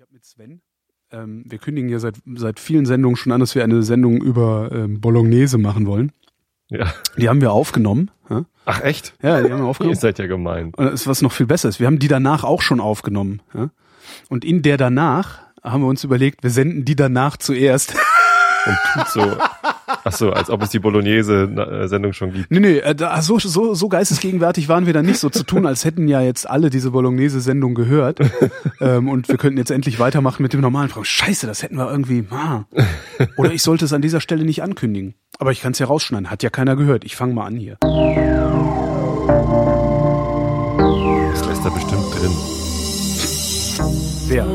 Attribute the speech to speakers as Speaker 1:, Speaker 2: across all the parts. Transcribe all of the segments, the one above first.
Speaker 1: Ich habe mit Sven, ähm, wir kündigen ja seit, seit vielen Sendungen schon an, dass wir eine Sendung über ähm, Bolognese machen wollen.
Speaker 2: Ja.
Speaker 1: Die haben wir aufgenommen. Ja,
Speaker 2: Ach echt?
Speaker 1: ja die haben wir
Speaker 2: Ihr
Speaker 1: aufgenommen.
Speaker 2: seid ja gemein.
Speaker 1: Und das ist was noch viel besser ist. Wir haben die danach auch schon aufgenommen. Ja? Und in der danach haben wir uns überlegt, wir senden die danach zuerst.
Speaker 2: Und tut so. Ach so, als ob es die Bolognese-Sendung schon gibt.
Speaker 1: nee, nee, äh, da, so, so, so geistesgegenwärtig waren wir da nicht, so zu tun, als hätten ja jetzt alle diese Bolognese-Sendung gehört. ähm, und wir könnten jetzt endlich weitermachen mit dem normalen Programm. Scheiße, das hätten wir irgendwie. Ah. Oder ich sollte es an dieser Stelle nicht ankündigen. Aber ich kann es ja rausschneiden. Hat ja keiner gehört. Ich fange mal an hier.
Speaker 2: Das lässt er bestimmt drin.
Speaker 1: Wer?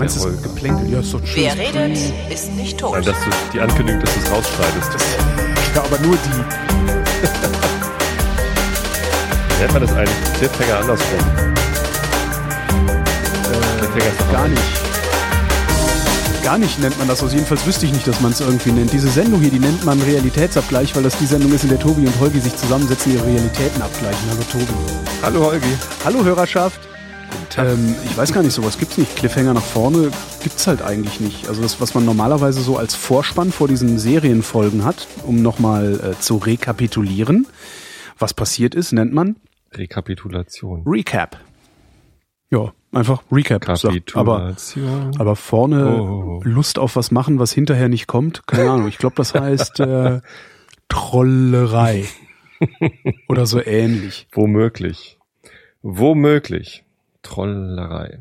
Speaker 1: Meinst das
Speaker 2: Holger.
Speaker 1: Geplänkel? Ja, ist doch schön.
Speaker 3: Wer redet, ist nicht tot.
Speaker 2: Nein, dass du die Ankündigung, dass du es rausschneidest.
Speaker 1: Ja, aber nur die.
Speaker 2: Nennt man das eigentlich Cliffhanger andersrum? Cliffhanger ist doch
Speaker 1: Gar nicht. Gar nicht nennt man das. Also jedenfalls wüsste ich nicht, dass man es irgendwie nennt. Diese Sendung hier, die nennt man Realitätsabgleich, weil das die Sendung ist, in der Tobi und Holgi sich zusammensetzen, ihre Realitäten abgleichen. Hallo Tobi.
Speaker 2: Hallo Holgi.
Speaker 1: Hallo Hörerschaft. Ähm, ich weiß gar nicht, sowas gibt's nicht. Cliffhanger nach vorne gibt's halt eigentlich nicht. Also das, was man normalerweise so als Vorspann vor diesen Serienfolgen hat, um nochmal äh, zu rekapitulieren, was passiert ist, nennt man
Speaker 2: Rekapitulation.
Speaker 1: Recap. Ja, einfach Recap. Aber. Aber vorne
Speaker 2: Oh.
Speaker 1: Lust auf was machen, was hinterher nicht kommt? Keine Ahnung. Ich glaube, das heißt äh, Trollerei. Oder so ähnlich.
Speaker 2: Womöglich. Womöglich. Trollerei.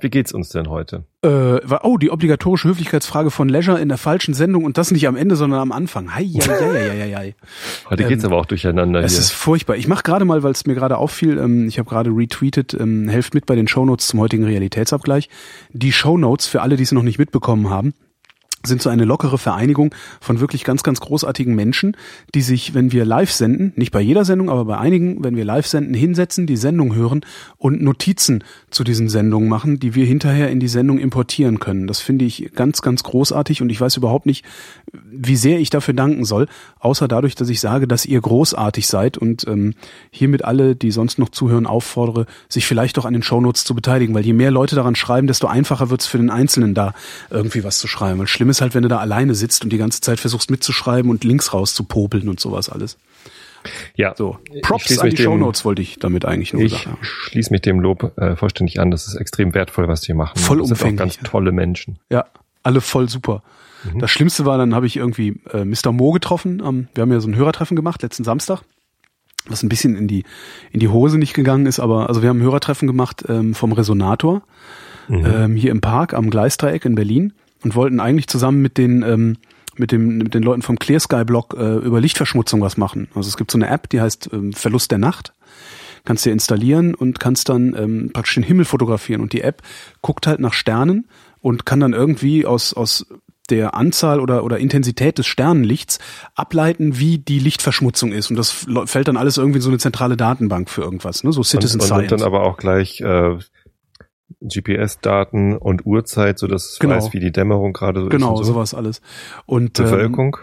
Speaker 2: Wie geht's uns denn heute?
Speaker 1: Äh, war, oh, die obligatorische Höflichkeitsfrage von Leisure in der falschen Sendung und das nicht am Ende, sondern am Anfang. Hei, hei, hei, hei, hei.
Speaker 2: Heute geht's
Speaker 1: Ähm,
Speaker 2: aber auch durcheinander
Speaker 1: Es
Speaker 2: hier.
Speaker 1: ist furchtbar. Ich mache gerade mal, weil es mir gerade auffiel, ähm, ich habe gerade retweetet, ähm, helft mit bei den Shownotes zum heutigen Realitätsabgleich. Die Shownotes, für alle, die es noch nicht mitbekommen haben, sind so eine lockere Vereinigung von wirklich ganz, ganz großartigen Menschen, die sich, wenn wir live senden, nicht bei jeder Sendung, aber bei einigen, wenn wir live senden, hinsetzen, die Sendung hören und Notizen zu diesen Sendungen machen, die wir hinterher in die Sendung importieren können. Das finde ich ganz, ganz großartig und ich weiß überhaupt nicht, wie sehr ich dafür danken soll, außer dadurch, dass ich sage, dass ihr großartig seid und ähm, hiermit alle, die sonst noch zuhören, auffordere, sich vielleicht auch an den Shownotes zu beteiligen, weil je mehr Leute daran schreiben, desto einfacher wird es für den Einzelnen da irgendwie was zu schreiben. Weil schlimm ist halt, wenn du da alleine sitzt und die ganze Zeit versuchst mitzuschreiben und Links rauszupopeln und sowas alles.
Speaker 2: ja.
Speaker 1: So,
Speaker 2: Ich
Speaker 1: Props an die
Speaker 2: dem-
Speaker 1: Shownotes wollte ich damit eigentlich nur
Speaker 2: Ich
Speaker 1: sagen.
Speaker 2: schließe mich dem Lob äh, vollständig an. Das ist extrem wertvoll, was die machen.
Speaker 1: Vollumfänglich,
Speaker 2: Das sind auch ganz tolle Menschen.
Speaker 1: Ja, alle voll super.
Speaker 2: Mhm.
Speaker 1: Das Schlimmste war, dann habe ich irgendwie äh, Mr. Mo getroffen. Ähm, wir haben ja so ein Hörertreffen gemacht letzten Samstag, was ein bisschen in die in die Hose nicht gegangen ist, aber also wir haben ein Hörertreffen gemacht ähm, vom Resonator
Speaker 2: Mhm.
Speaker 1: ähm, hier im Park am Gleisdreieck in Berlin und wollten eigentlich zusammen mit den ähm, mit dem mit den Leuten vom Clear Sky Blog äh, über Lichtverschmutzung was machen. Also es gibt so eine App, die heißt ähm, Verlust der Nacht kannst dir installieren und kannst dann ähm, praktisch den Himmel fotografieren. Und die App guckt halt nach Sternen und kann dann irgendwie aus, aus der Anzahl oder, oder Intensität des Sternenlichts ableiten, wie die Lichtverschmutzung ist. Und das fällt dann alles irgendwie in so eine zentrale Datenbank für irgendwas, ne? So Citizen
Speaker 2: und, und,
Speaker 1: Science.
Speaker 2: und dann aber auch gleich äh, GPS-Daten und Uhrzeit, so dass
Speaker 1: Genau.
Speaker 2: weiß, wie die Dämmerung gerade so
Speaker 1: genau,
Speaker 2: ist. und so.
Speaker 1: sowas alles. Und ähm,
Speaker 2: Bevölkerung.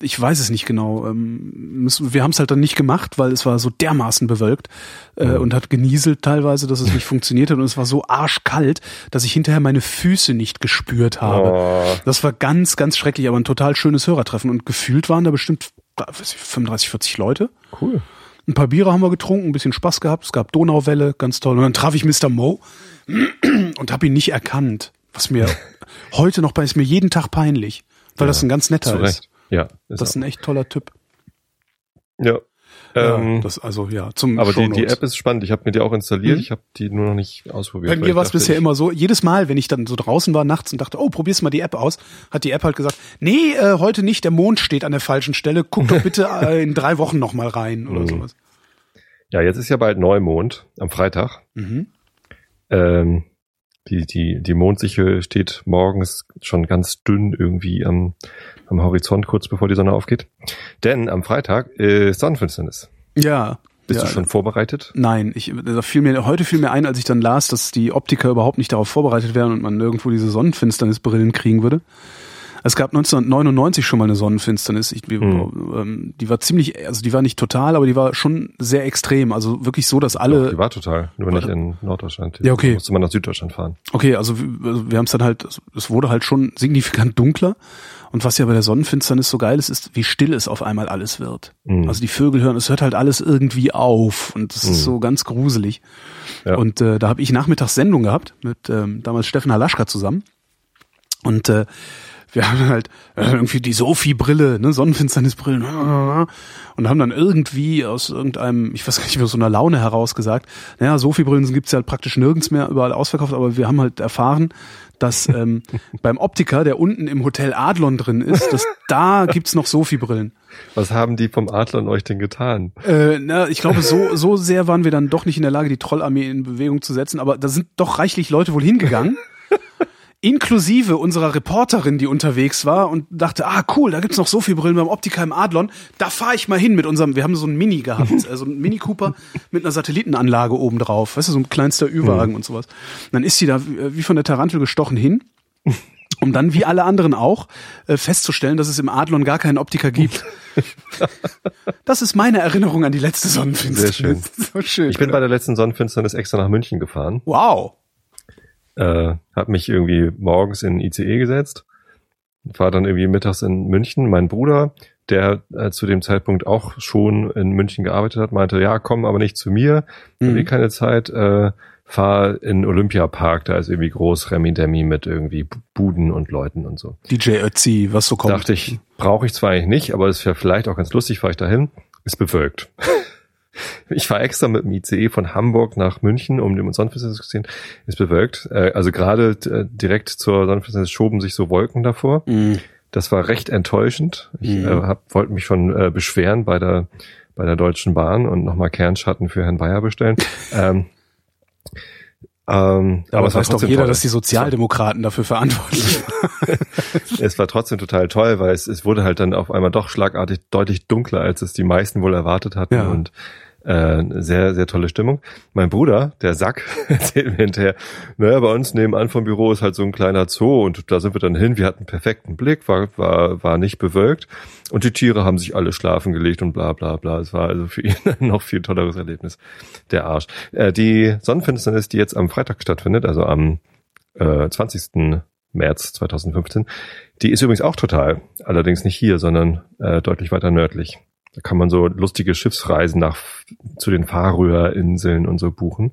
Speaker 1: ich weiß es nicht genau. Ähm, wir haben es halt dann nicht gemacht, weil es war so dermaßen bewölkt äh, und hat genieselt teilweise, dass es nicht funktioniert hat und es war so arschkalt, dass ich hinterher meine Füße nicht gespürt habe.
Speaker 2: Oh,
Speaker 1: Das war ganz, ganz schrecklich, aber ein total schönes Hörertreffen und gefühlt waren da bestimmt weiß ich, 35, 40 Leute.
Speaker 2: cool.
Speaker 1: Ein paar Biere haben wir getrunken, ein bisschen Spaß gehabt. Es gab Donauwelle, ganz toll. Und dann traf ich Mr. Mo und habe ihn nicht erkannt. Was mir heute noch bei ist mir jeden Tag peinlich, weil das ein ganz netter ist.
Speaker 2: Ja, ist
Speaker 1: Das ist ein echt toller Typ.
Speaker 2: ja.
Speaker 1: Ja,
Speaker 2: Ähm,
Speaker 1: das also ja zum
Speaker 2: aber die, die. App ist spannend. Ich habe mir die auch installiert.
Speaker 1: Mhm.
Speaker 2: Ich habe die nur noch nicht ausprobiert.
Speaker 1: Bei mir war es bisher immer so, jedes Mal, wenn ich dann so draußen war nachts und dachte, oh, probier's mal die App aus, hat die App halt gesagt, nee, äh, heute nicht, der Mond steht an der falschen Stelle, guck doch bitte äh, in drei Wochen noch mal rein oder
Speaker 2: Mhm.
Speaker 1: sowas.
Speaker 2: Ja, jetzt ist ja bald Neumond am Freitag.
Speaker 1: Mhm.
Speaker 2: Ähm, die, die, die Mondsichel steht morgens schon ganz dünn irgendwie am, am Horizont, kurz bevor die Sonne aufgeht. Denn am Freitag ist Sonnenfinsternis.
Speaker 1: Ja.
Speaker 2: Bist
Speaker 1: ja,
Speaker 2: du schon vorbereitet?
Speaker 1: Nein, ich, da fiel mir, heute fiel mir ein, als ich dann las, dass die Optiker überhaupt nicht darauf vorbereitet wären und man nirgendwo diese Sonnenfinsternisbrillen kriegen würde. Es gab 1999 schon mal eine Sonnenfinsternis. Ich,
Speaker 2: Hm.
Speaker 1: ähm, die war ziemlich, also die war nicht total, aber die war schon sehr extrem. Also wirklich so, dass
Speaker 2: Doch,
Speaker 1: alle.
Speaker 2: die war total, nur nicht in Norddeutschland.
Speaker 1: Ja, okay.
Speaker 2: Musste man nach Süddeutschland fahren.
Speaker 1: Okay, also wir, also wir haben es dann halt, es wurde halt schon signifikant dunkler. Und was ja bei der Sonnenfinsternis so geil ist, ist, wie still es auf einmal alles wird.
Speaker 2: Mhm.
Speaker 1: Also die Vögel hören, es hört halt alles irgendwie auf und es ist so ganz gruselig.
Speaker 2: Ja.
Speaker 1: Und äh, da habe ich nachmittags Sendung gehabt mit ähm, damals Steffen Halaschka zusammen. Und äh, wir haben halt äh, irgendwie die Sophie-Brille, ne, Sonnenfinsternisbrillen und haben dann irgendwie aus irgendeinem, ich weiß gar nicht mehr, aus so einer Laune heraus gesagt, naja, Sophie-Brillen gibt's ja halt praktisch nirgends mehr, überall ausverkauft, aber wir haben halt erfahren, dass ähm, beim Optiker, der unten im Hotel Adlon drin ist, dass da gibt's noch Sophie-Brillen.
Speaker 2: Was haben die vom Adlern euch denn getan?
Speaker 1: Äh, na, ich glaube, so, so sehr waren wir dann doch nicht in der Lage, die Trollarmee in Bewegung zu setzen, aber da sind doch reichlich Leute wohl hingegangen. Inklusive unserer Reporterin, die unterwegs war und dachte, ah cool, da gibt's noch so viel Brillen beim Optiker im Adlon. Da fahre ich mal hin mit unserem, wir haben so einen Mini gehabt, also einen Mini Cooper mit einer Satellitenanlage oben drauf, weißt du, so ein kleinster Ü-Wagen und sowas. Und dann ist sie da wie wie von der Tarantel gestochen hin um dann wie alle anderen auch äh, festzustellen, dass es im Adlon gar keinen Optiker gibt. Das ist meine Erinnerung an die letzte Sonnenfinsternis.
Speaker 2: Sehr schön.
Speaker 1: So schön.
Speaker 2: Ich bin bei der letzten Sonnenfinsternis extra nach München gefahren.
Speaker 1: wow.
Speaker 2: Äh, habe mich irgendwie morgens in den ICE gesetzt, war dann irgendwie mittags in München. Mein Bruder, der äh, zu dem Zeitpunkt auch schon in München gearbeitet hat, meinte, ja, komm aber nicht zu mir, mhm.
Speaker 1: Mhm.
Speaker 2: eh keine Zeit, äh, fahr in Olympiapark, da ist irgendwie groß Remi Demi mit irgendwie Buden und Leuten und so.
Speaker 1: DJ Ötzi, was so kommt.
Speaker 2: Dachte ich, brauche ich zwar eigentlich nicht, aber es wäre vielleicht auch ganz lustig, fahr ich dahin. Ist bewölkt. Ich war extra mit dem ICE von Hamburg nach München, um dem Sonnenfinsternis zu sehen. Ist bewölkt. Äh, Also gerade äh, direkt zur Sonnenfinsternis schoben sich so Wolken davor.
Speaker 1: Mhm.
Speaker 2: Das war recht enttäuschend. Ich
Speaker 1: Mhm.
Speaker 2: äh, hab, wollte mich schon äh, beschweren bei der bei der Deutschen Bahn und nochmal Kernschatten für Herrn Bayer bestellen. ähm, ähm,
Speaker 1: Aber,
Speaker 2: es
Speaker 1: es weiß doch jeder,
Speaker 2: toll.
Speaker 1: dass die Sozialdemokraten dafür verantwortlich sind.
Speaker 2: es war trotzdem total toll, weil es, es wurde halt dann auf einmal doch schlagartig deutlich dunkler, als es die meisten wohl erwartet hatten
Speaker 1: Ja.
Speaker 2: und äh, sehr, sehr tolle Stimmung. Mein Bruder, der Sack, erzählt mir hinterher, naja, bei uns nebenan vom Büro ist halt so ein kleiner Zoo und da sind wir dann hin, wir hatten perfekten Blick, war, war, war nicht bewölkt und die Tiere haben sich alle schlafen gelegt und bla bla bla. Es war also für ihn ein noch viel tolleres Erlebnis. Der Arsch. Äh, die Sonnenfinsternis, die jetzt am Freitag stattfindet, also am äh, 20. März 2015. Die ist übrigens auch total, allerdings nicht hier, sondern äh, deutlich weiter nördlich. Da kann man so lustige Schiffsreisen nach zu den Färöerinseln und so buchen,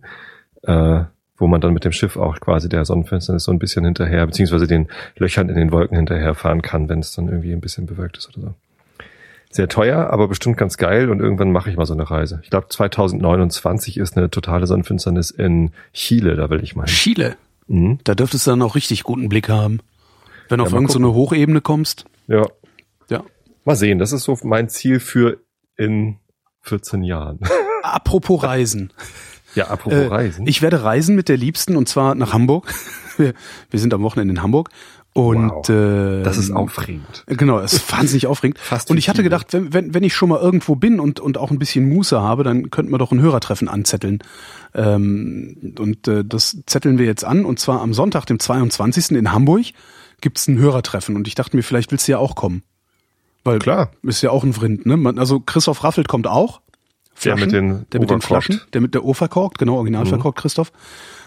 Speaker 2: äh, wo man dann mit dem Schiff auch quasi der Sonnenfinsternis so ein bisschen hinterher, beziehungsweise den Löchern in den Wolken hinterher fahren kann, wenn es dann irgendwie ein bisschen bewölkt ist oder so. Sehr teuer, aber bestimmt ganz geil und irgendwann mache ich mal so eine Reise. Ich glaube 2029 ist eine totale Sonnenfinsternis in Chile, da will ich mal. hin.
Speaker 1: Chile.
Speaker 2: Mhm.
Speaker 1: Da dürftest du dann auch richtig guten Blick haben. Wenn du auf
Speaker 2: mal
Speaker 1: irgendeine so eine Hochebene kommst.
Speaker 2: Ja,
Speaker 1: Ja.
Speaker 2: Mal sehen, das ist so mein Ziel für in 14 Jahren.
Speaker 1: Apropos Reisen.
Speaker 2: Ja, apropos
Speaker 1: Äh,
Speaker 2: Reisen.
Speaker 1: Ich werde reisen mit der Liebsten und zwar nach Hamburg. Wir, wir sind am Wochenende in Hamburg. Und
Speaker 2: Wow.
Speaker 1: äh,
Speaker 2: das ist aufregend.
Speaker 1: Genau, es ist wahnsinnig aufregend.
Speaker 2: Fast
Speaker 1: und ich hatte gedacht, wenn, wenn, wenn ich schon mal irgendwo bin und, und auch ein bisschen Muße habe, dann könnten wir doch ein Hörertreffen anzetteln. Ähm, und äh, das zetteln wir jetzt an. Und zwar am Sonntag, dem 22. in Hamburg, gibt's ein Hörertreffen. Und ich dachte mir, vielleicht willst du ja auch kommen. Weil
Speaker 2: Klar.
Speaker 1: ist ja auch ein Vrind, ne? Man, also Christoph Raffelt kommt auch.
Speaker 2: Der mit den
Speaker 1: der mit den. Flaschen, der mit der O verkorkt, genau, original
Speaker 2: Mhm.
Speaker 1: verkorkt, Christoph.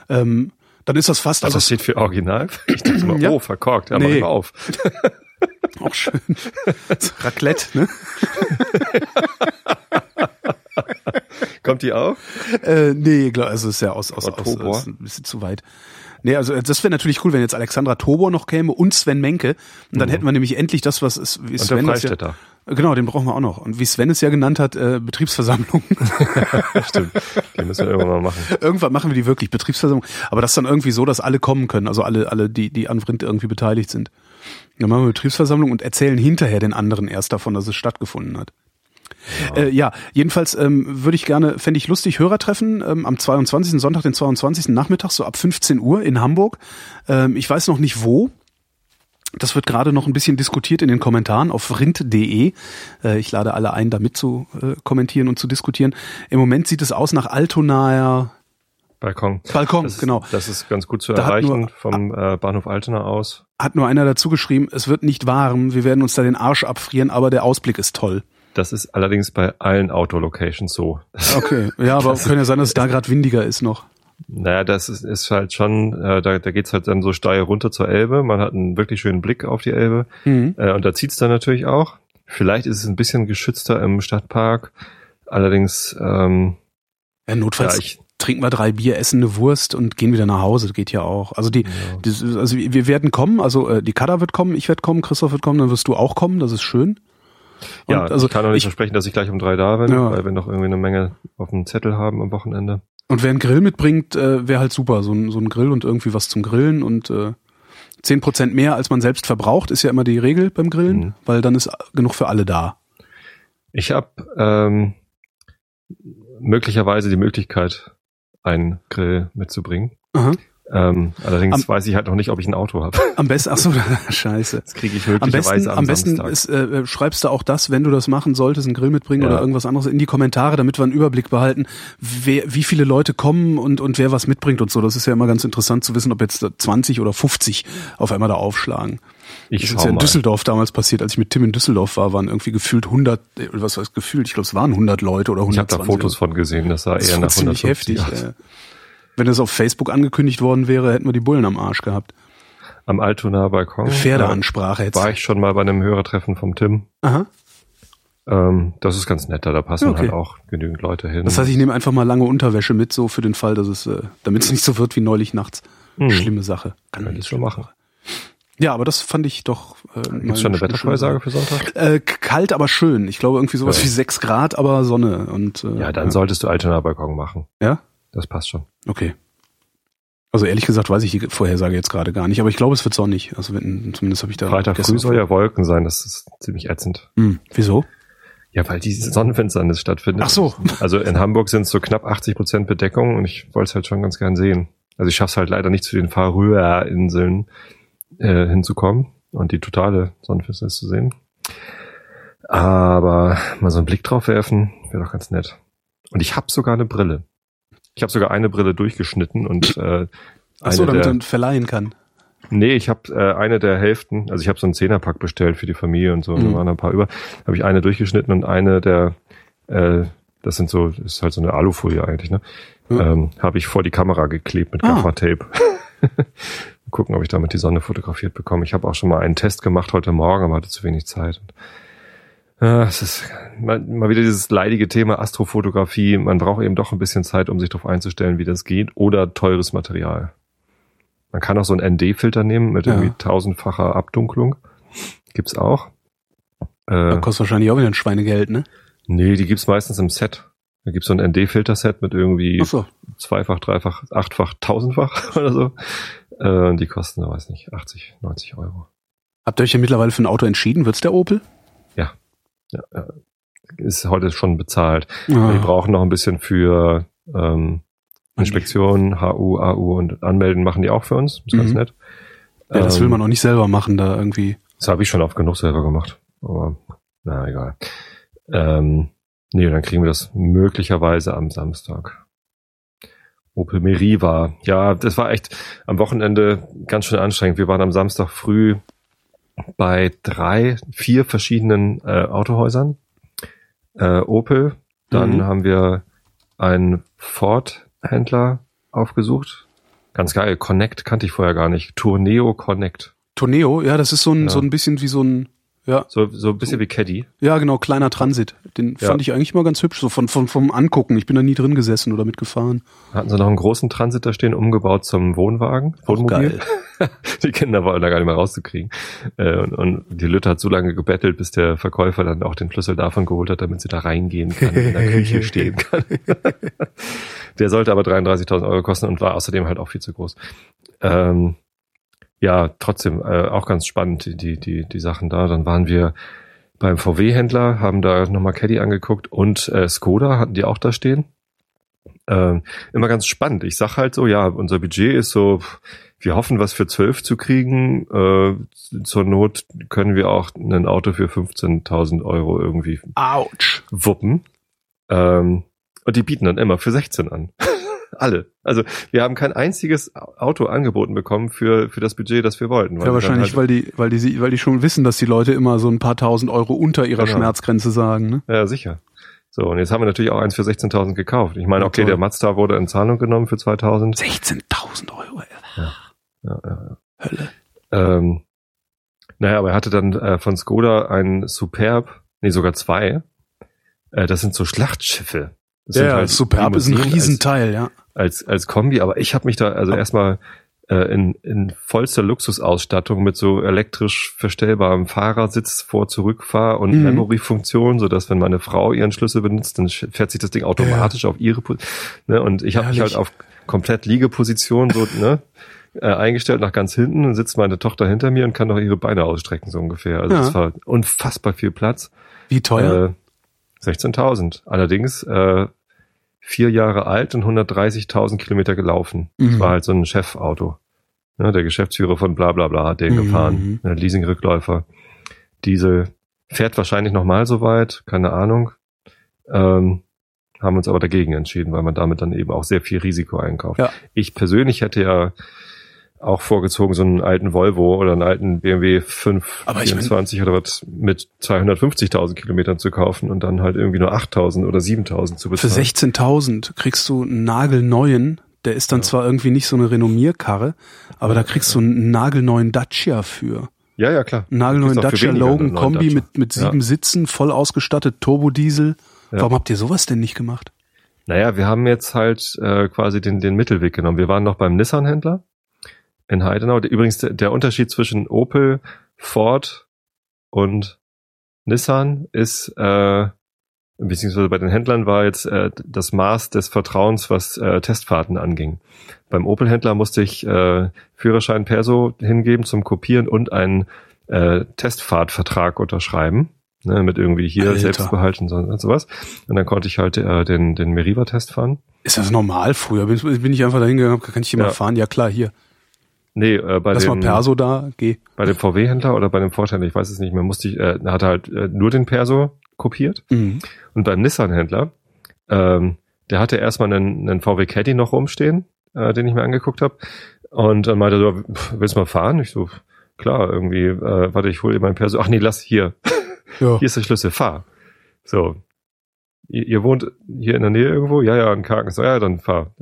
Speaker 1: Ähm, dann ist das fast,
Speaker 2: Also
Speaker 1: also
Speaker 2: das steht für Original. Ich dachte mal,
Speaker 1: Ja.
Speaker 2: oh, verkorkt. Ja,
Speaker 1: Nee.
Speaker 2: mal auf.
Speaker 1: auch schön. Raclette, ne?
Speaker 2: Kommt die auch?
Speaker 1: Äh, nee, glaub, also ist ja aus, aus, aus, aus ein bisschen zu weit. Nee, also das wäre natürlich cool, wenn jetzt Alexandra Tobor noch käme und Sven Menke. Und dann hätten wir nämlich endlich das, was ist, wie
Speaker 2: Mhm. Und der
Speaker 1: Sven es ja,
Speaker 2: Freistädter.
Speaker 1: Genau, den brauchen wir auch noch. Und wie Sven es ja genannt hat, äh, Betriebsversammlung.
Speaker 2: Stimmt. Die müssen wir irgendwann mal machen.
Speaker 1: Irgendwann machen wir die wirklich, Betriebsversammlung. Aber das dann irgendwie so, dass alle kommen können, also alle, alle, die, die an Vrind irgendwie beteiligt sind. Dann machen wir Betriebsversammlung und erzählen hinterher den anderen erst davon, dass es stattgefunden hat. Ja, äh, ja jedenfalls ähm, würde ich gerne, fände ich lustig, Hörertreffen ähm, am 22. Sonntag, den 22. Nachmittag, so ab 15 Uhr in Hamburg. Ähm, ich weiß noch nicht wo. Das wird gerade noch ein bisschen diskutiert in den Kommentaren auf rind.de. Äh, ich lade alle ein, da mit zu äh, kommentieren und zu diskutieren. Im Moment sieht es aus nach Altonaer
Speaker 2: Balkon.
Speaker 1: Balkon,
Speaker 2: Das,
Speaker 1: genau.
Speaker 2: Das ist ganz gut zu
Speaker 1: Da
Speaker 2: erreichen
Speaker 1: nur-
Speaker 2: vom äh, Bahnhof Altena aus.
Speaker 1: Hat nur einer dazu geschrieben, es wird nicht warm, wir werden uns da den Arsch abfrieren, aber der Ausblick ist toll.
Speaker 2: Das ist allerdings bei allen Outdoor-Locations so.
Speaker 1: Okay, ja, aber kann ja sein, dass es da gerade windiger ist noch.
Speaker 2: Naja, das ist, ist halt schon, äh, da, da geht's halt dann so steil runter zur Elbe. Man hat einen wirklich schönen Blick auf die Elbe.
Speaker 1: Mhm.
Speaker 2: Äh, und da zieht's dann natürlich auch. Vielleicht ist es ein bisschen geschützter im Stadtpark. Allerdings, ähm,
Speaker 1: Ja,
Speaker 2: ja,
Speaker 1: notfalls
Speaker 2: ich,
Speaker 1: trinken wir drei Bier, essen eine Wurst und gehen wieder nach Hause. Geht ja auch. Also die,
Speaker 2: Ja.
Speaker 1: das, ist- also wir werden kommen. Also äh, die Kada wird kommen, ich werde kommen, Christoph wird kommen, dann wirst du auch kommen. Das ist schön. Und
Speaker 2: ja,
Speaker 1: also
Speaker 2: ich kann auch nicht
Speaker 1: ich,
Speaker 2: versprechen, dass ich gleich um drei da bin,
Speaker 1: Ja.
Speaker 2: weil wir noch irgendwie eine Menge auf dem Zettel haben am Wochenende.
Speaker 1: und wer einen Grill mitbringt, äh, wäre halt super. So ein, so ein Grill und irgendwie was zum Grillen und äh, 10% mehr, als man selbst verbraucht, ist ja immer die Regel beim Grillen,
Speaker 2: Mhm.
Speaker 1: weil dann ist genug für alle da.
Speaker 2: Ich habe ähm, möglicherweise die Möglichkeit, einen Grill mitzubringen.
Speaker 1: Aha.
Speaker 2: Ähm, allerdings
Speaker 1: Am-
Speaker 2: weiß ich halt noch nicht, ob ich ein Auto habe.
Speaker 1: Am besten, ach so, scheiße.
Speaker 2: Das kriege ich
Speaker 1: Am
Speaker 2: möglicherweise
Speaker 1: besten,
Speaker 2: am,
Speaker 1: am besten ist, äh, schreibst du auch das, wenn du das machen solltest, einen Grill mitbringen
Speaker 2: Ja.
Speaker 1: oder irgendwas anderes in die Kommentare, damit wir einen Überblick behalten, wer, wie viele Leute kommen und, und wer was mitbringt und so. Das ist ja immer ganz interessant zu wissen, ob jetzt 20 oder 50 auf einmal da aufschlagen.
Speaker 2: ich
Speaker 1: Das ist ja in
Speaker 2: mal.
Speaker 1: Düsseldorf damals passiert, als ich mit Tim in Düsseldorf war, waren irgendwie gefühlt 100, äh, was heißt gefühlt, ich glaube es waren 100 Leute oder
Speaker 2: Ich habe
Speaker 1: 120.
Speaker 2: da Fotos von gesehen, das sah
Speaker 1: das
Speaker 2: eher
Speaker 1: war
Speaker 2: nach
Speaker 1: ziemlich
Speaker 2: 150
Speaker 1: heftig.
Speaker 2: aus.
Speaker 1: Äh. Wenn das auf Facebook angekündigt worden wäre, hätten wir die Bullen am Arsch gehabt.
Speaker 2: Am Altonaer Balkon.
Speaker 1: Pferdeansprache jetzt.
Speaker 2: war ich schon mal bei einem Hörertreffen vom Tim.
Speaker 1: Aha.
Speaker 2: Ähm, das ist ganz nett, da passen
Speaker 1: Okay.
Speaker 2: halt auch genügend Leute hin.
Speaker 1: Das heißt, ich nehme einfach mal lange Unterwäsche mit, so für den Fall, dass es, äh, damit es nicht so wird wie neulich nachts.
Speaker 2: Hm.
Speaker 1: Schlimme Sache.
Speaker 2: Könntest
Speaker 1: Ganz
Speaker 2: du
Speaker 1: schlimme
Speaker 2: machen.
Speaker 1: Sache. Ja, aber das fand ich doch. Äh, mal
Speaker 2: Gibt's schon eine Wettervorhersage für Sonntag?
Speaker 1: Äh, kalt, aber schön. Ich glaube irgendwie sowas
Speaker 2: Ja.
Speaker 1: wie sechs Grad, aber Sonne und. Äh,
Speaker 2: Ja, dann solltest du Altonaer Balkon machen.
Speaker 1: Ja.
Speaker 2: Das passt schon.
Speaker 1: Okay. Also ehrlich gesagt weiß ich die Vorhersage jetzt gerade gar nicht, aber ich glaube, es wird sonnig. Also wenn, zumindest habe ich da.
Speaker 2: Freitag früh soll ja Wolken sein, das ist ziemlich ätzend.
Speaker 1: Hm, wieso?
Speaker 2: Ja, weil diese Sonnenfinsternis stattfindet.
Speaker 1: Ach so.
Speaker 2: Also in Hamburg sind es so knapp 80 Prozent Bedeckung und ich wollte es halt schon ganz gern sehen. Also ich schaff's halt leider nicht zu den Färöerinseln äh, hinzukommen und die totale Sonnenfinsternis zu sehen. Aber mal so einen Blick drauf werfen, wäre doch ganz nett. Und ich habe sogar eine Brille. Ich habe sogar eine Brille durchgeschnitten und äh,
Speaker 1: Ach so, damit
Speaker 2: der,
Speaker 1: man verleihen kann.
Speaker 2: Nee, ich habe äh, eine der Hälften, also ich habe so einen Zehnerpack bestellt für die Familie und so, und
Speaker 1: Mhm.
Speaker 2: da waren ein paar über, habe ich eine durchgeschnitten und eine der, äh, das sind so, ist halt so eine Alufolie eigentlich, ne?
Speaker 1: Ja.
Speaker 2: Ähm, habe ich vor die Kamera geklebt mit
Speaker 1: Ah.
Speaker 2: Gaffertape. Gucken, ob ich damit die Sonne fotografiert bekomme. Ich habe auch schon mal einen Test gemacht heute Morgen, aber hatte zu wenig Zeit. Und, ja, es ist mal, mal wieder dieses leidige Thema Astrofotografie. Man braucht eben doch ein bisschen Zeit, um sich darauf einzustellen, wie das geht, oder teures Material. Man kann auch so einen ND-Filter nehmen mit
Speaker 1: Ja.
Speaker 2: irgendwie tausendfacher Abdunklung. Gibt's auch. Äh,
Speaker 1: Kostet wahrscheinlich auch wieder ein Schweinegeld, ne?
Speaker 2: nee, die gibt's meistens im Set. Da gibt's so ein ND-Filter-Set mit irgendwie
Speaker 1: so.
Speaker 2: zweifach, dreifach, achtfach, tausendfach oder so. Äh, die kosten, weiß nicht, 80, 90 Euro.
Speaker 1: Habt ihr euch ja mittlerweile für ein Auto entschieden? Wird's der Opel?
Speaker 2: Ja, ist heute schon bezahlt.
Speaker 1: Ah,
Speaker 2: Wir brauchen noch ein bisschen für ähm, Inspektion, HU, AU und Anmelden machen die auch für uns. Ist ganz
Speaker 1: Mhm.
Speaker 2: nett.
Speaker 1: ja, das will
Speaker 2: Ähm,
Speaker 1: man auch nicht selber machen, da irgendwie.
Speaker 2: Das habe ich schon oft genug selber gemacht. Aber na egal. Ähm, nee, dann kriegen wir das möglicherweise am Samstag. Opel Meriva. Ja, das war echt am Wochenende ganz schön anstrengend. Wir waren am Samstag früh bei drei, vier verschiedenen äh, Autohäusern. Äh, Opel. Dann
Speaker 1: Mhm.
Speaker 2: haben wir einen Ford-Händler aufgesucht. Ganz geil. Connect kannte ich vorher gar nicht. Tourneo Connect.
Speaker 1: Torneo, ja, das ist so ein,
Speaker 2: Ja.
Speaker 1: so ein bisschen wie so ein, ja,
Speaker 2: So, so ein bisschen wie Caddy.
Speaker 1: ja, genau, kleiner Transit. Den
Speaker 2: Ja.
Speaker 1: fand ich eigentlich mal ganz hübsch, so von, von, vom Angucken. Ich bin da nie drin gesessen oder mitgefahren.
Speaker 2: Hatten sie noch einen großen Transit da stehen, umgebaut zum Wohnwagen, Wohnmobil. Die Kinder waren da gar nicht mehr rauszukriegen. Äh, Und, und die Lütte hat so lange gebettelt, bis der Verkäufer dann auch den Schlüssel davon geholt hat, damit sie da reingehen kann, in der Küche stehen kann. der sollte aber 33.000 Euro kosten und war außerdem halt auch viel zu groß. Ähm, ja, trotzdem äh, auch ganz spannend, die, die, die, Sachen da. Dann waren wir beim VW-Händler, haben da nochmal Caddy angeguckt und äh, Skoda hatten die auch da stehen. Ähm, immer ganz spannend. Ich sag halt so, ja, unser Budget ist so, wir hoffen, was für 12 zu kriegen. Äh, zur Not können wir auch ein Auto für 15.000 Euro irgendwie
Speaker 1: Autsch.
Speaker 2: wuppen. Ähm, und die bieten dann immer für 16 an. Alle. Also wir haben kein einziges Auto angeboten bekommen für, für das Budget, das wir wollten.
Speaker 1: Ja, wahrscheinlich,
Speaker 2: halt,
Speaker 1: weil die, weil die, weil die schon wissen, dass die Leute immer so ein paar tausend Euro unter ihrer
Speaker 2: Genau.
Speaker 1: Schmerzgrenze sagen. Ne?
Speaker 2: Ja, sicher. So, und jetzt haben wir natürlich auch eins für 16.000 gekauft. Ich meine,
Speaker 1: Ja,
Speaker 2: okay, der Mazda wurde in Zahlung genommen für 2.000.
Speaker 1: 16.000 Euro. ey.
Speaker 2: Ja, ja, ja.
Speaker 1: Hölle.
Speaker 2: Ähm, naja, aber er hatte dann äh, von Skoda ein Superb, nee, sogar zwei. Äh, das sind so Schlachtschiffe. Das sind
Speaker 1: Ja,
Speaker 2: halt
Speaker 1: Superb ist ein
Speaker 2: Limousinen
Speaker 1: Riesenteil, ja.
Speaker 2: Als, als, Kombi, aber ich habe mich da also erstmal äh, in, in vollster Luxusausstattung mit so elektrisch verstellbarem Fahrersitz vor zurückfahr und
Speaker 1: Mhm.
Speaker 2: Memory-Funktion, so dass wenn meine Frau ihren Schlüssel benutzt, dann fährt sich das Ding automatisch auf ihre Position. Ne? Und ich habe mich halt auf komplett Liegeposition so ne, äh, eingestellt nach ganz hinten. Dann sitzt meine Tochter hinter mir und kann noch ihre Beine ausstrecken so ungefähr. Also
Speaker 1: Ja.
Speaker 2: das war unfassbar viel Platz.
Speaker 1: Wie teuer?
Speaker 2: Äh, 16.000. Allerdings äh, vier Jahre alt und 130.000 Kilometer gelaufen. Das
Speaker 1: Mhm.
Speaker 2: war halt so ein Chefauto. Ja, der Geschäftsführer von bla bla bla hat den
Speaker 1: Mhm.
Speaker 2: gefahren. Ein Leasing-Rückläufer. Diesel fährt wahrscheinlich noch mal so weit, keine Ahnung. Ähm, haben uns aber dagegen entschieden, weil man damit dann eben auch sehr viel Risiko einkauft.
Speaker 1: Ja.
Speaker 2: Ich persönlich hätte ja auch vorgezogen, so einen alten Volvo oder einen alten BMW
Speaker 1: Aber ich mein-
Speaker 2: 524 oder was mit 250.000 Kilometern zu kaufen und dann halt irgendwie nur 8.000 oder 7.000 zu
Speaker 1: Für
Speaker 2: bezahlen.
Speaker 1: 16.000 kriegst du einen nagelneuen. Der ist dann
Speaker 2: Ja.
Speaker 1: zwar irgendwie nicht so eine Renommierkarre, aber da kriegst du einen nagelneuen Dacia für.
Speaker 2: Ja, ja, klar.
Speaker 1: Einen nagelneuen
Speaker 2: für
Speaker 1: Dacia Logan Kombi
Speaker 2: Dacia.
Speaker 1: mit, mit sieben
Speaker 2: Ja.
Speaker 1: Sitzen, voll ausgestattet, Turbodiesel.
Speaker 2: Ja.
Speaker 1: Warum habt ihr sowas denn nicht gemacht?
Speaker 2: Naja, wir haben jetzt halt äh, quasi den, den Mittelweg genommen. Wir waren noch beim Nissan-Händler in Heidenau. Übrigens, der, der Unterschied zwischen Opel, Ford und Nissan ist, äh, beziehungsweise bei den Händlern war jetzt äh, das Maß des Vertrauens, was äh, Testfahrten anging. Beim Opel-Händler musste ich äh, Führerschein Perso hingeben zum Kopieren und einen äh, Testfahrtvertrag unterschreiben. Ne, mit irgendwie hier
Speaker 1: Alter.
Speaker 2: Selbstbehalt und so, und sowas. Und dann konnte ich halt äh, den, den Meriva-Test fahren.
Speaker 1: Ist das normal? Früher bin, bin ich einfach dahin gegangen, kann ich hier
Speaker 2: Ja.
Speaker 1: mal fahren? Ja klar, hier.
Speaker 2: Nee, äh, bei,
Speaker 1: war
Speaker 2: dem,
Speaker 1: Perso da, geh.
Speaker 2: bei dem VW-Händler oder bei dem Ford-Händler, ich weiß es nicht mehr, musste ich, äh, hat er halt äh, nur den Perso kopiert.
Speaker 1: Mhm.
Speaker 2: Und beim Nissan-Händler, ähm, der hatte erstmal einen, einen VW Caddy noch rumstehen, äh, den ich mir angeguckt habe. Und dann meinte er so, willst du mal fahren? Ich so, klar, irgendwie, äh, warte, ich hole dir mein Perso. Ach nee, lass hier.
Speaker 1: Ja.
Speaker 2: Hier ist der Schlüssel, fahr. So. Ihr, ihr wohnt hier in der Nähe irgendwo? Ja, ja, in Karken. So, ja, dann fahr.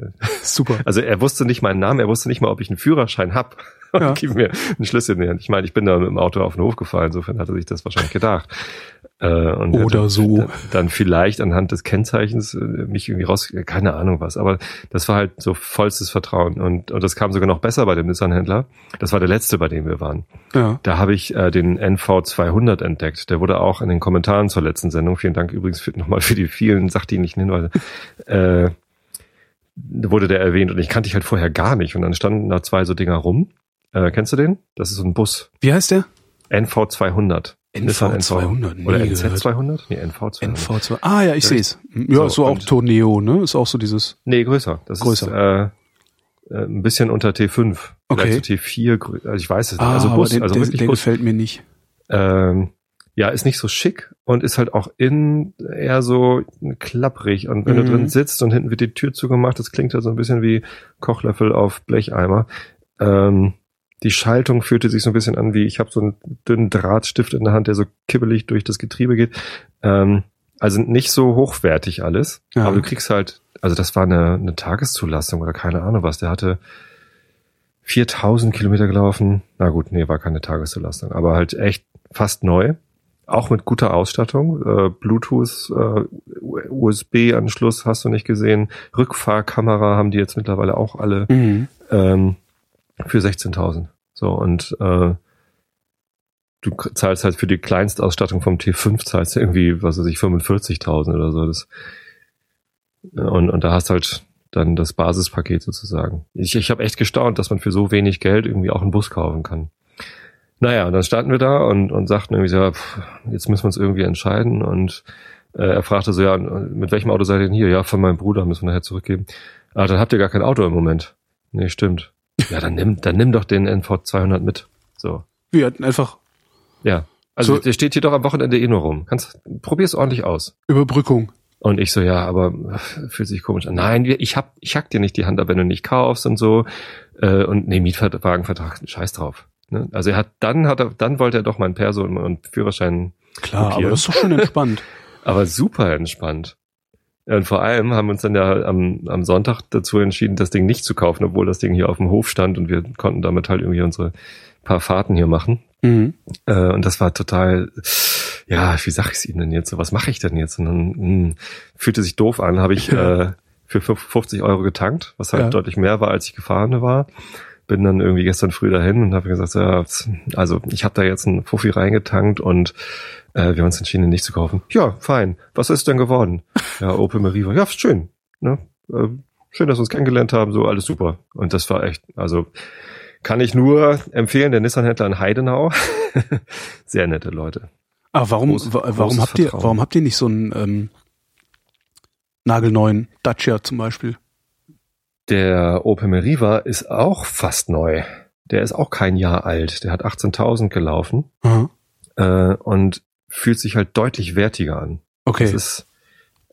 Speaker 1: Super.
Speaker 2: Also er wusste nicht meinen Namen, er wusste nicht mal, ob ich einen Führerschein hab.
Speaker 1: Ja.
Speaker 2: gib mir einen Schlüssel in die Hand. Ich meine, ich bin da mit dem Auto auf den Hof gefahren, insofern hat er sich das wahrscheinlich gedacht. Äh, und
Speaker 1: Oder so.
Speaker 2: Dann, dann vielleicht anhand des Kennzeichens äh, mich irgendwie raus, keine Ahnung was. Aber das war halt so vollstes Vertrauen. Und, und das kam sogar noch besser bei dem Nissan-Händler. Das war der letzte, bei dem wir waren.
Speaker 1: Ja.
Speaker 2: Da habe ich äh, den NV200 entdeckt. Der wurde auch in den Kommentaren zur letzten Sendung, vielen Dank übrigens für, nochmal für die vielen sachdienlichen Hinweise, äh, wurde der erwähnt und ich kannte ich halt vorher gar nicht. Und dann standen da zwei so Dinger rum. Äh, kennst du den? Das ist so ein Bus.
Speaker 1: Wie heißt der?
Speaker 2: NV200. Nissan
Speaker 1: NV200, nie
Speaker 2: Oder
Speaker 1: gehört.
Speaker 2: NZ200? Nee, NV200.
Speaker 1: NV2. Ah ja, ich sehe es. Ja,
Speaker 2: so,
Speaker 1: so, auch Torneo, ne? Ist auch so dieses.
Speaker 2: Nee, größer. Das ist äh, äh, ein bisschen unter T5.
Speaker 1: Okay.
Speaker 2: Vielleicht so T4, grö- also ich weiß es nicht.
Speaker 1: Ah,
Speaker 2: Also Bus,
Speaker 1: den,
Speaker 2: also
Speaker 1: der,
Speaker 2: wirklich
Speaker 1: der
Speaker 2: Bus.
Speaker 1: gefällt mir nicht.
Speaker 2: ähm, ja, ist nicht so schick und ist halt auch innen eher so klapprig. Und wenn
Speaker 1: Mhm.
Speaker 2: du drin sitzt und hinten wird die Tür zugemacht, das klingt halt so ein bisschen wie Kochlöffel auf Blecheimer. Ähm, die Schaltung fühlte sich so ein bisschen an wie, ich habe so einen dünnen Drahtstift in der Hand, der so kibbelig durch das Getriebe geht. Ähm, also nicht so hochwertig alles,
Speaker 1: Ja.
Speaker 2: aber du kriegst halt, also das war eine, eine Tageszulassung oder keine Ahnung was, der hatte 4000 Kilometer gelaufen. Na gut, nee, war keine Tageszulassung, aber halt echt fast neu. Auch mit guter Ausstattung. Äh, Bluetooth, äh, USB-Anschluss hast du nicht gesehen. Rückfahrkamera haben die jetzt mittlerweile auch alle
Speaker 1: Mhm.
Speaker 2: ähm, für 16.000. So, und äh, du zahlst halt für die Kleinstausstattung vom T5 zahlst du irgendwie, was weiß ich, 45.000 oder so. Das, und, und da hast halt dann das Basispaket sozusagen. Ich, ich habe echt gestaunt, dass man für so wenig Geld irgendwie auch einen Bus kaufen kann. Naja, und dann standen wir da und, und sagten irgendwie so, pff, jetzt müssen wir uns irgendwie entscheiden. Und äh, er fragte so, ja, mit welchem Auto seid ihr denn hier? Ja, von meinem Bruder, müssen wir nachher zurückgeben. Ah, dann habt ihr gar kein Auto im Moment. Nee, stimmt. Ja, dann nimm, dann nimm doch den NV200 mit. So.
Speaker 1: Wir hatten einfach
Speaker 2: Ja. Also
Speaker 1: So-
Speaker 2: der steht hier doch am Wochenende eh nur rum. Kannst, probier's ordentlich aus.
Speaker 1: Überbrückung.
Speaker 2: Und ich so, ja, aber fühlt sich komisch an. Nein, ich hab, ich hack dir nicht die Hand ab, wenn du nicht kaufst und so. Äh, und nee, Mietwagenvertrag, scheiß drauf. Ne? Also er hat, dann hat er, dann wollte er doch meinen Perso und Führerschein.
Speaker 1: Klar, blockieren. aber das ist doch schon entspannt.
Speaker 2: aber super entspannt. Und vor allem haben wir uns dann ja am, am Sonntag dazu entschieden, das Ding nicht zu kaufen, obwohl das Ding hier auf dem Hof stand und wir konnten damit halt irgendwie unsere paar Fahrten hier machen. Mhm. Äh, und das war total, ja, wie sag ich es Ihnen denn jetzt? Was mache ich denn jetzt? Und dann mh, hm, fühlte sich doof an, habe ich äh, für 50 Euro getankt, was halt ja. deutlich mehr war, als ich gefahren war. Bin dann irgendwie gestern früh dahin und habe gesagt, ja, also ich habe da jetzt einen Fuffi reingetankt und äh, wir haben uns entschieden, ihn nicht zu kaufen. Ja, fein. Was ist denn geworden? Ja, Opel Meriva. Ja, schön. Ne? Äh, schön, dass wir uns kennengelernt haben. So, alles super. Und das war echt, also kann ich nur empfehlen, der Nissan-Händler in Heidenau. Sehr nette Leute.
Speaker 1: Aber warum, Groß, warum habt ihr, warum habt ihr nicht so einen ähm, nagelneuen Dacia zum Beispiel?
Speaker 2: Der Opel Meriva ist auch fast neu. Der ist auch kein Jahr alt. Der hat 18.000 gelaufen. Mhm. Äh, und fühlt sich halt deutlich wertiger an.
Speaker 1: Okay.
Speaker 2: Das ist,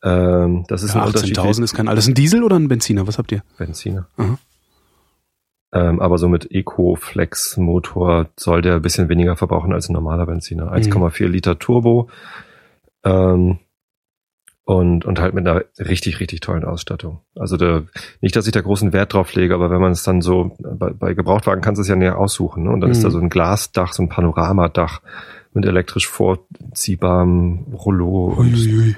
Speaker 2: ähm, das ist
Speaker 1: ja, ein 18.000 ist kein alles. Ein Diesel oder ein Benziner? Was habt ihr?
Speaker 2: Benziner. Mhm. Ähm, aber so mit Eco-Flex-Motor soll der ein bisschen weniger verbrauchen als ein normaler Benziner. 1,4 mhm. Liter Turbo. Ähm, und, und halt mit einer richtig, richtig tollen Ausstattung. Also der, nicht, dass ich da großen Wert drauf lege, aber wenn man es dann so, bei, bei Gebrauchtwagen kannst du es ja näher aussuchen. Ne? Und dann mhm. ist da so ein Glasdach, so ein Panoramadach mit elektrisch vorziehbarem Rollo und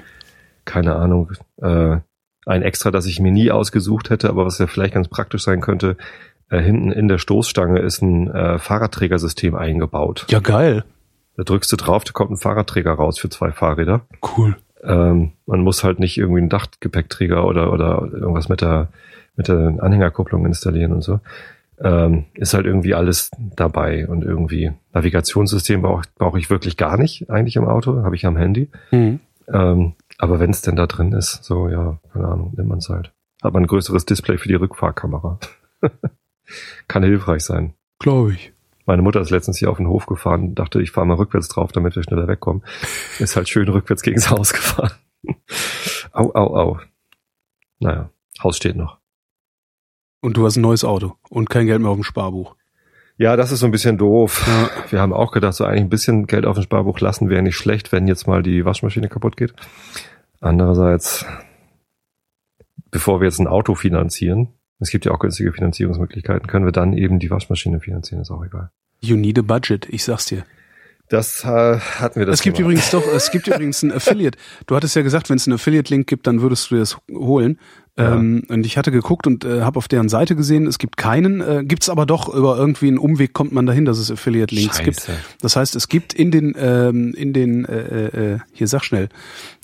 Speaker 2: keine Ahnung, äh, ein Extra, das ich mir nie ausgesucht hätte, aber was ja vielleicht ganz praktisch sein könnte, äh, hinten in der Stoßstange ist ein äh, Fahrradträgersystem eingebaut.
Speaker 1: Ja, geil.
Speaker 2: Da drückst du drauf, da kommt ein Fahrradträger raus für zwei Fahrräder.
Speaker 1: Cool.
Speaker 2: Ähm, man muss halt nicht irgendwie einen Dachgepäckträger oder, oder irgendwas mit der, mit der Anhängerkupplung installieren und so. Ähm, ist halt irgendwie alles dabei und irgendwie Navigationssystem brauche brauch ich wirklich gar nicht eigentlich im Auto, habe ich am Handy. Mhm. Ähm, aber wenn es denn da drin ist, so ja, keine Ahnung, nimmt man es halt. Hat man ein größeres Display für die Rückfahrkamera. Kann hilfreich sein.
Speaker 1: Glaube ich.
Speaker 2: Meine Mutter ist letztens hier auf den Hof gefahren, dachte, ich fahre mal rückwärts drauf, damit wir schneller wegkommen. Ist halt schön rückwärts gegens Haus gefahren. au, au, au. Naja, Haus steht noch.
Speaker 1: Und du hast ein neues Auto und kein Geld mehr auf dem Sparbuch.
Speaker 2: Ja, das ist so ein bisschen doof. Ja. Wir haben auch gedacht, so eigentlich ein bisschen Geld auf dem Sparbuch lassen wäre nicht schlecht, wenn jetzt mal die Waschmaschine kaputt geht. Andererseits, bevor wir jetzt ein Auto finanzieren, es gibt ja auch günstige Finanzierungsmöglichkeiten. Können wir dann eben die Waschmaschine finanzieren, ist auch egal.
Speaker 1: You need a budget, ich sag's dir.
Speaker 2: Das äh, hatten wir das.
Speaker 1: Es gibt gemacht. übrigens doch, es gibt übrigens ein Affiliate. Du hattest ja gesagt, wenn es einen Affiliate-Link gibt, dann würdest du das holen. Ja. Ähm, und ich hatte geguckt und äh, habe auf deren Seite gesehen, es gibt keinen, äh, gibt es aber doch über irgendwie einen Umweg kommt man dahin, dass es Affiliate-Links gibt. Das heißt, es gibt in den, ähm, in den, äh, äh, hier sag schnell,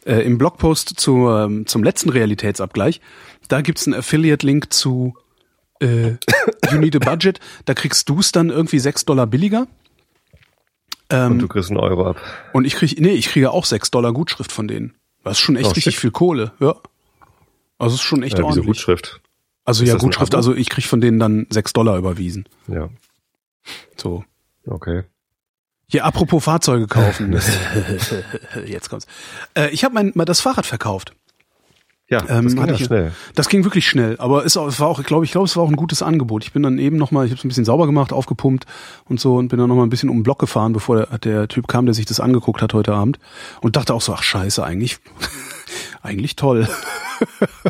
Speaker 1: äh, im Blogpost zu, ähm, zum letzten Realitätsabgleich, da gibt's einen Affiliate-Link zu äh, You Need a Budget. Da kriegst du es dann irgendwie sechs Dollar billiger.
Speaker 2: Ähm, und du kriegst einen Euro ab.
Speaker 1: Und ich krieg, nee, ich kriege auch sechs Dollar Gutschrift von denen. Das ist schon echt oh, richtig viel Kohle, ja. Also es ist schon echt ja, ordentlich.
Speaker 2: Gutschrift?
Speaker 1: Also ist ja, Gutschrift, also ich krieg von denen dann sechs Dollar überwiesen.
Speaker 2: Ja.
Speaker 1: So.
Speaker 2: Okay.
Speaker 1: Hier, apropos Fahrzeuge kaufen. Jetzt kommt's. Äh, ich habe mein mal das Fahrrad verkauft.
Speaker 2: Ja, das ähm, ging ja schnell.
Speaker 1: Das ging wirklich schnell, aber es war auch, ich glaube, ich glaube, es war auch ein gutes Angebot. Ich bin dann eben nochmal, ich habe es ein bisschen sauber gemacht, aufgepumpt und so und bin dann nochmal ein bisschen um den Block gefahren, bevor der, der Typ kam, der sich das angeguckt hat heute Abend und dachte auch so, ach scheiße, eigentlich, eigentlich toll.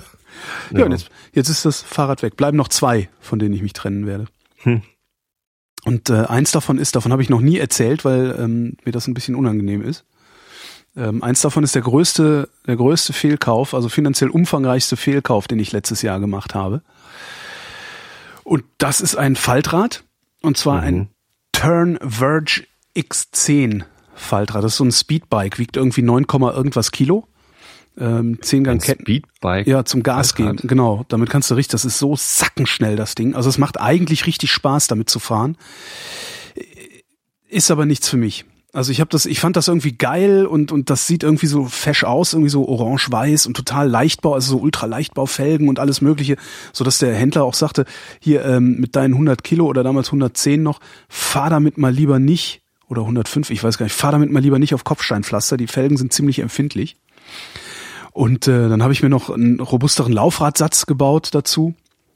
Speaker 1: ja, ja, und jetzt, jetzt ist das Fahrrad weg. Bleiben noch zwei, von denen ich mich trennen werde. Hm. Und äh, eins davon ist, davon habe ich noch nie erzählt, weil ähm, mir das ein bisschen unangenehm ist. Ähm, eins davon ist der größte, der größte Fehlkauf, also finanziell umfangreichste Fehlkauf, den ich letztes Jahr gemacht habe. Und das ist ein Faltrad. Und zwar mhm. ein Turn Verge X10 Faltrad. Das ist so ein Speedbike, wiegt irgendwie 9, irgendwas Kilo. Ähm, 10 Gang Ketten.
Speaker 2: Speedbike?
Speaker 1: Ja, zum Gas gehen. Genau. Damit kannst du richtig, das ist so sackenschnell, das Ding. Also es macht eigentlich richtig Spaß, damit zu fahren. Ist aber nichts für mich. Also ich habe das, ich fand das irgendwie geil und und das sieht irgendwie so fesch aus, irgendwie so orange-weiß und total Leichtbau, also so ultra Leichtbaufelgen und alles Mögliche, so dass der Händler auch sagte, hier ähm, mit deinen 100 Kilo oder damals 110 noch, fahr damit mal lieber nicht oder 105, ich weiß gar nicht, fahr damit mal lieber nicht auf Kopfsteinpflaster, die Felgen sind ziemlich empfindlich. Und äh, dann habe ich mir noch einen robusteren Laufradsatz gebaut dazu,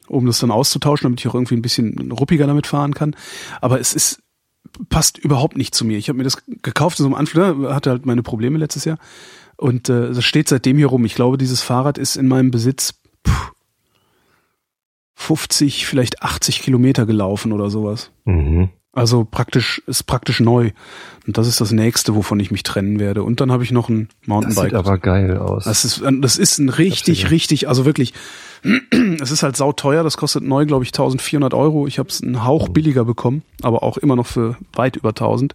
Speaker 1: um das dann auszutauschen, damit ich auch irgendwie ein bisschen ruppiger damit fahren kann. Aber es ist passt überhaupt nicht zu mir. Ich habe mir das gekauft in so einem Anflug, hatte halt meine Probleme letztes Jahr. Und äh, das steht seitdem hier rum. Ich glaube, dieses Fahrrad ist in meinem Besitz pff, 50, vielleicht 80 Kilometer gelaufen oder sowas.
Speaker 2: Mhm.
Speaker 1: Also praktisch ist praktisch neu. Und das ist das nächste, wovon ich mich trennen werde. Und dann habe ich noch ein
Speaker 2: Das
Speaker 1: Mountainbike.
Speaker 2: sieht aber geil aus.
Speaker 1: Das ist, das ist ein richtig,
Speaker 2: gesehen.
Speaker 1: richtig, also wirklich, es ist halt sauteuer, das kostet neu, glaube ich, 1400 Euro. Ich habe es einen Hauch billiger bekommen, aber auch immer noch für weit über 1000.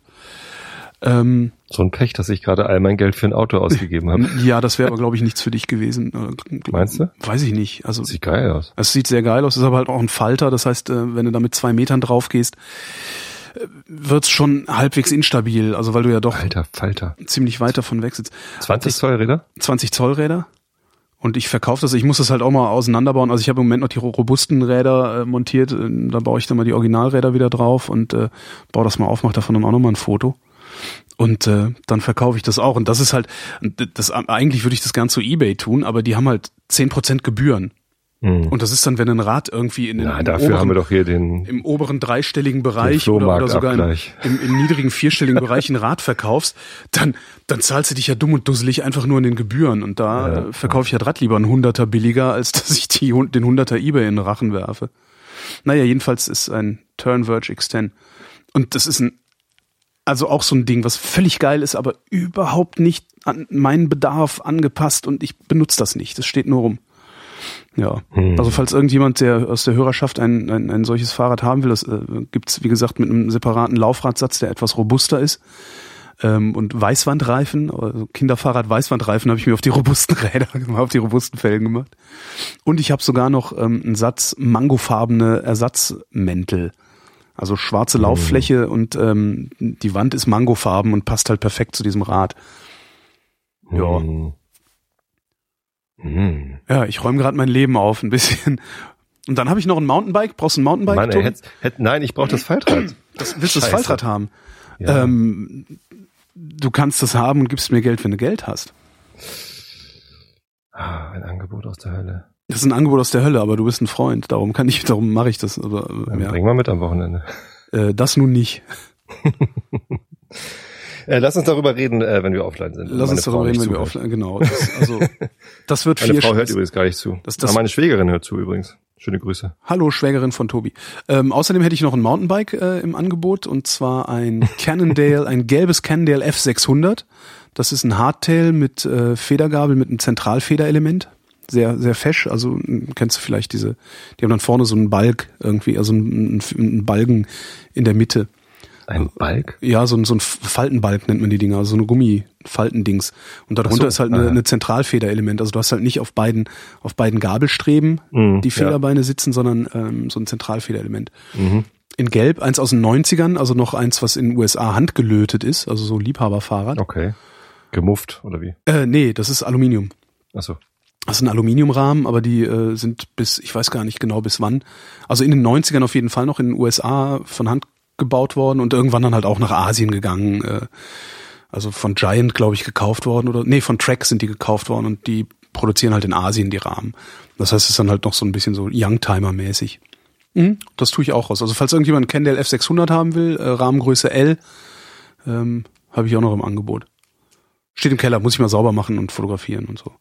Speaker 1: Ähm,
Speaker 2: so ein Pech, dass ich gerade all mein Geld für ein Auto ausgegeben habe.
Speaker 1: ja, das wäre aber, glaube ich, nichts für dich gewesen. Äh,
Speaker 2: Meinst du?
Speaker 1: Weiß ich nicht. Also
Speaker 2: Sieht geil aus.
Speaker 1: es sieht sehr geil aus, ist aber halt auch ein Falter. Das heißt, äh, wenn du da mit zwei Metern drauf gehst, äh, wird's schon halbwegs instabil. Also weil du ja doch
Speaker 2: Alter Falter.
Speaker 1: ziemlich weit davon weg sitzt.
Speaker 2: 20 Zoll Räder?
Speaker 1: 20 Zoll Räder. Und ich verkaufe das, ich muss das halt auch mal auseinanderbauen. Also ich habe im Moment noch die ro- robusten Räder äh, montiert, da baue ich dann mal die Originalräder wieder drauf und äh, baue das mal auf, mache davon dann auch nochmal ein Foto. Und äh, dann verkaufe ich das auch. Und das ist halt, das eigentlich würde ich das gern zu Ebay tun, aber die haben halt 10% Gebühren.
Speaker 2: Hm.
Speaker 1: Und das ist dann, wenn ein Rad irgendwie in den
Speaker 2: Na,
Speaker 1: im
Speaker 2: dafür
Speaker 1: oberen,
Speaker 2: haben wir doch hier den,
Speaker 1: im oberen dreistelligen Bereich oder, oder sogar im, im, im niedrigen vierstelligen Bereich ein Rad verkaufst, dann, dann zahlst du dich ja dumm und dusselig einfach nur in den Gebühren. Und da
Speaker 2: Ja.
Speaker 1: äh, verkaufe ich ja Rad lieber einen Hunderter billiger, als dass ich die, den Hunderter Ebay in den Rachen werfe. Naja, jedenfalls ist ein Turnverge X10. Und das ist ein, also auch so ein Ding, was völlig geil ist, aber überhaupt nicht an meinen Bedarf angepasst und ich benutze das nicht. Das steht nur rum. Ja,
Speaker 2: Hm.
Speaker 1: also falls irgendjemand der aus der Hörerschaft ein, ein, ein solches Fahrrad haben will, das äh, gibt's wie gesagt mit einem separaten Laufradsatz, der etwas robuster ist. Ähm, und Weißwandreifen, also Kinderfahrrad Weißwandreifen habe ich mir auf die robusten Räder gemacht, auf die robusten Felgen gemacht. Und ich habe sogar noch ähm, einen Satz mangofarbene Ersatzmäntel. Also schwarze Lauffläche und ähm, die Wand ist mangofarben und passt halt perfekt zu diesem Rad. Ja.
Speaker 2: Hm. Hm.
Speaker 1: Ja, ich räume gerade mein Leben auf ein bisschen. Und dann habe ich noch ein Mountainbike. Brauchst du ein Mountainbike?
Speaker 2: Mann, ey, hätt, hätt, nein, ich brauche das Faltrad.
Speaker 1: das, willst du das. Faltrad haben?
Speaker 2: Ja.
Speaker 1: Ähm, du kannst das haben und gibst mir Geld, wenn du Geld hast.
Speaker 2: Ah, ein Angebot aus der Hölle.
Speaker 1: Das ist ein Angebot aus der Hölle, aber du bist ein Freund. Darum kann ich, darum mache ich das. Aber
Speaker 2: Dann
Speaker 1: ja.
Speaker 2: bring mal mit am Wochenende.
Speaker 1: äh, das nun nicht.
Speaker 2: Äh, lass uns darüber reden, äh, wenn wir offline sind.
Speaker 1: Lass
Speaker 2: Meine
Speaker 1: uns darüber
Speaker 2: Frau
Speaker 1: reden, wenn wir offline. Genau. Das, also das wird
Speaker 2: Meine
Speaker 1: vier.
Speaker 2: Frau hört übrigens gar nicht zu.
Speaker 1: Das- das-
Speaker 2: Aber meine Schwägerin hört zu übrigens. Schöne Grüße.
Speaker 1: Hallo, Schwägerin von Tobi. Ähm, außerdem hätte ich noch ein Mountainbike äh, im Angebot und zwar ein Cannondale, ein gelbes Cannondale F600. Das ist ein Hardtail mit äh, Federgabel mit einem Zentralfederelement. Sehr, sehr fesch. Also m, kennst du vielleicht diese, die haben dann vorne so einen Balk irgendwie, also einen, einen Balken in der Mitte.
Speaker 2: Ein Balk?
Speaker 1: Ja, so ein, so ein Faltenbalk nennt man die Dinger, also so eine Gummifaltendings. Und darunter
Speaker 2: so,
Speaker 1: ist halt eine,
Speaker 2: ah.
Speaker 1: eine Zentralfederelement. Also du hast halt nicht auf beiden, auf beiden Gabelstreben
Speaker 2: Mhm,
Speaker 1: die
Speaker 2: ja.
Speaker 1: Federbeine sitzen, sondern ähm, so ein Zentralfederelement.
Speaker 2: Mhm.
Speaker 1: In Gelb eins aus den 90ern, also noch eins, was in den USA handgelötet ist, also so Liebhaberfahrrad.
Speaker 2: Okay. Gemufft, oder wie?
Speaker 1: Äh, nee, das ist Aluminium.
Speaker 2: Achso.
Speaker 1: Das ist ein Aluminiumrahmen, aber die äh, sind bis, ich weiß gar nicht genau bis wann. Also in den 90ern auf jeden Fall noch in den USA von Hand gebaut worden und irgendwann dann halt auch nach Asien gegangen. Äh, also von Giant, glaube ich, gekauft worden oder nee, von Trek sind die gekauft worden und die produzieren halt in Asien die Rahmen. Das heißt, es ist dann halt noch so ein bisschen so Youngtimer-mäßig. Mhm, das tue ich auch raus. Also falls irgendjemand einen Kendall F600 haben will, äh, Rahmengröße L, ähm, habe ich auch noch im Angebot. Steht im Keller, muss ich mal sauber machen und fotografieren und so.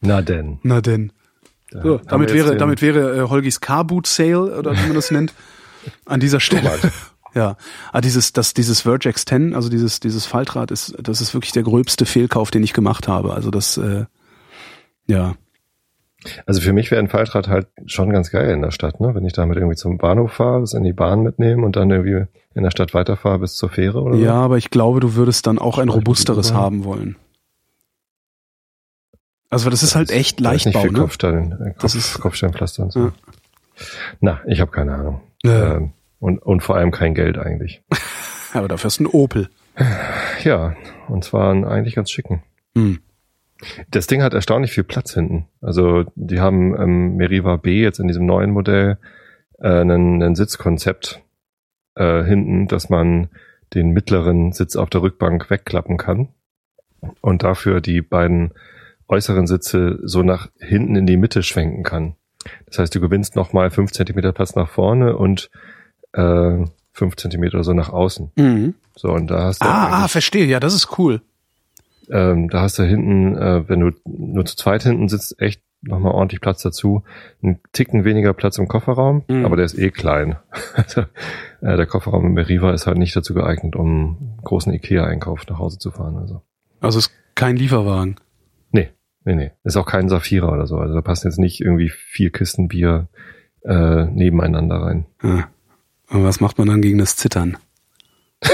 Speaker 2: Na denn.
Speaker 1: Na denn.
Speaker 2: Da
Speaker 1: So, damit wäre, damit wäre äh, Holgis Car Boot Sale oder wie man das nennt, an dieser Stelle. Ja, ah, dieses, das, dieses Verge X10, also dieses, dieses Faltrad ist, das ist wirklich der gröbste Fehlkauf, den ich gemacht habe. Also das, äh, ja,
Speaker 2: Also für mich wäre ein Faltrad halt schon ganz geil in der Stadt, ne? Wenn ich damit irgendwie zum Bahnhof fahre, das in die Bahn mitnehme und dann irgendwie in der Stadt weiterfahre bis zur Fähre oder
Speaker 1: ja,
Speaker 2: so.
Speaker 1: aber ich glaube, du würdest dann auch ein robusteres haben wollen. Also das ist halt echt
Speaker 2: ist nicht viel
Speaker 1: ne?
Speaker 2: Kopfstein, äh, Kopf,
Speaker 1: Das ist-
Speaker 2: Kopfsteinpflaster und so.
Speaker 1: Ja.
Speaker 2: Na, ich habe keine Ahnung.
Speaker 1: Ja.
Speaker 2: Ähm, und, und vor allem kein Geld eigentlich.
Speaker 1: Aber dafür ist ein Opel.
Speaker 2: Ja, und zwar einen eigentlich ganz schicken.
Speaker 1: Hm.
Speaker 2: Das Ding hat erstaunlich viel Platz hinten. Also die haben ähm, Meriva B jetzt in diesem neuen Modell äh, einen, einen Sitzkonzept äh, hinten, dass man den mittleren Sitz auf der Rückbank wegklappen kann und dafür die beiden äußeren Sitze so nach hinten in die Mitte schwenken kann. Das heißt, du gewinnst nochmal fünf Zentimeter Platz nach vorne und äh, fünf Zentimeter so nach außen.
Speaker 1: Mhm.
Speaker 2: So, und da hast du
Speaker 1: Ah, ah, verstehe. Ja, das ist cool.
Speaker 2: ähm, da hast du hinten, äh, wenn du nur zu zweit hinten sitzt, echt nochmal ordentlich Platz dazu. Ein Ticken weniger Platz im Kofferraum,
Speaker 1: Mhm.
Speaker 2: aber der ist eh klein. Also, äh, der Kofferraum im Meriva ist halt nicht dazu geeignet, um einen großen Ikea-Einkauf nach Hause zu fahren. Also.
Speaker 1: Also ist kein Lieferwagen.
Speaker 2: Nee, nee. Ist auch kein Saphira oder so. Also da passen jetzt nicht irgendwie vier Kisten Bier äh, nebeneinander rein.
Speaker 1: Ja. Und was macht man dann gegen das Zittern?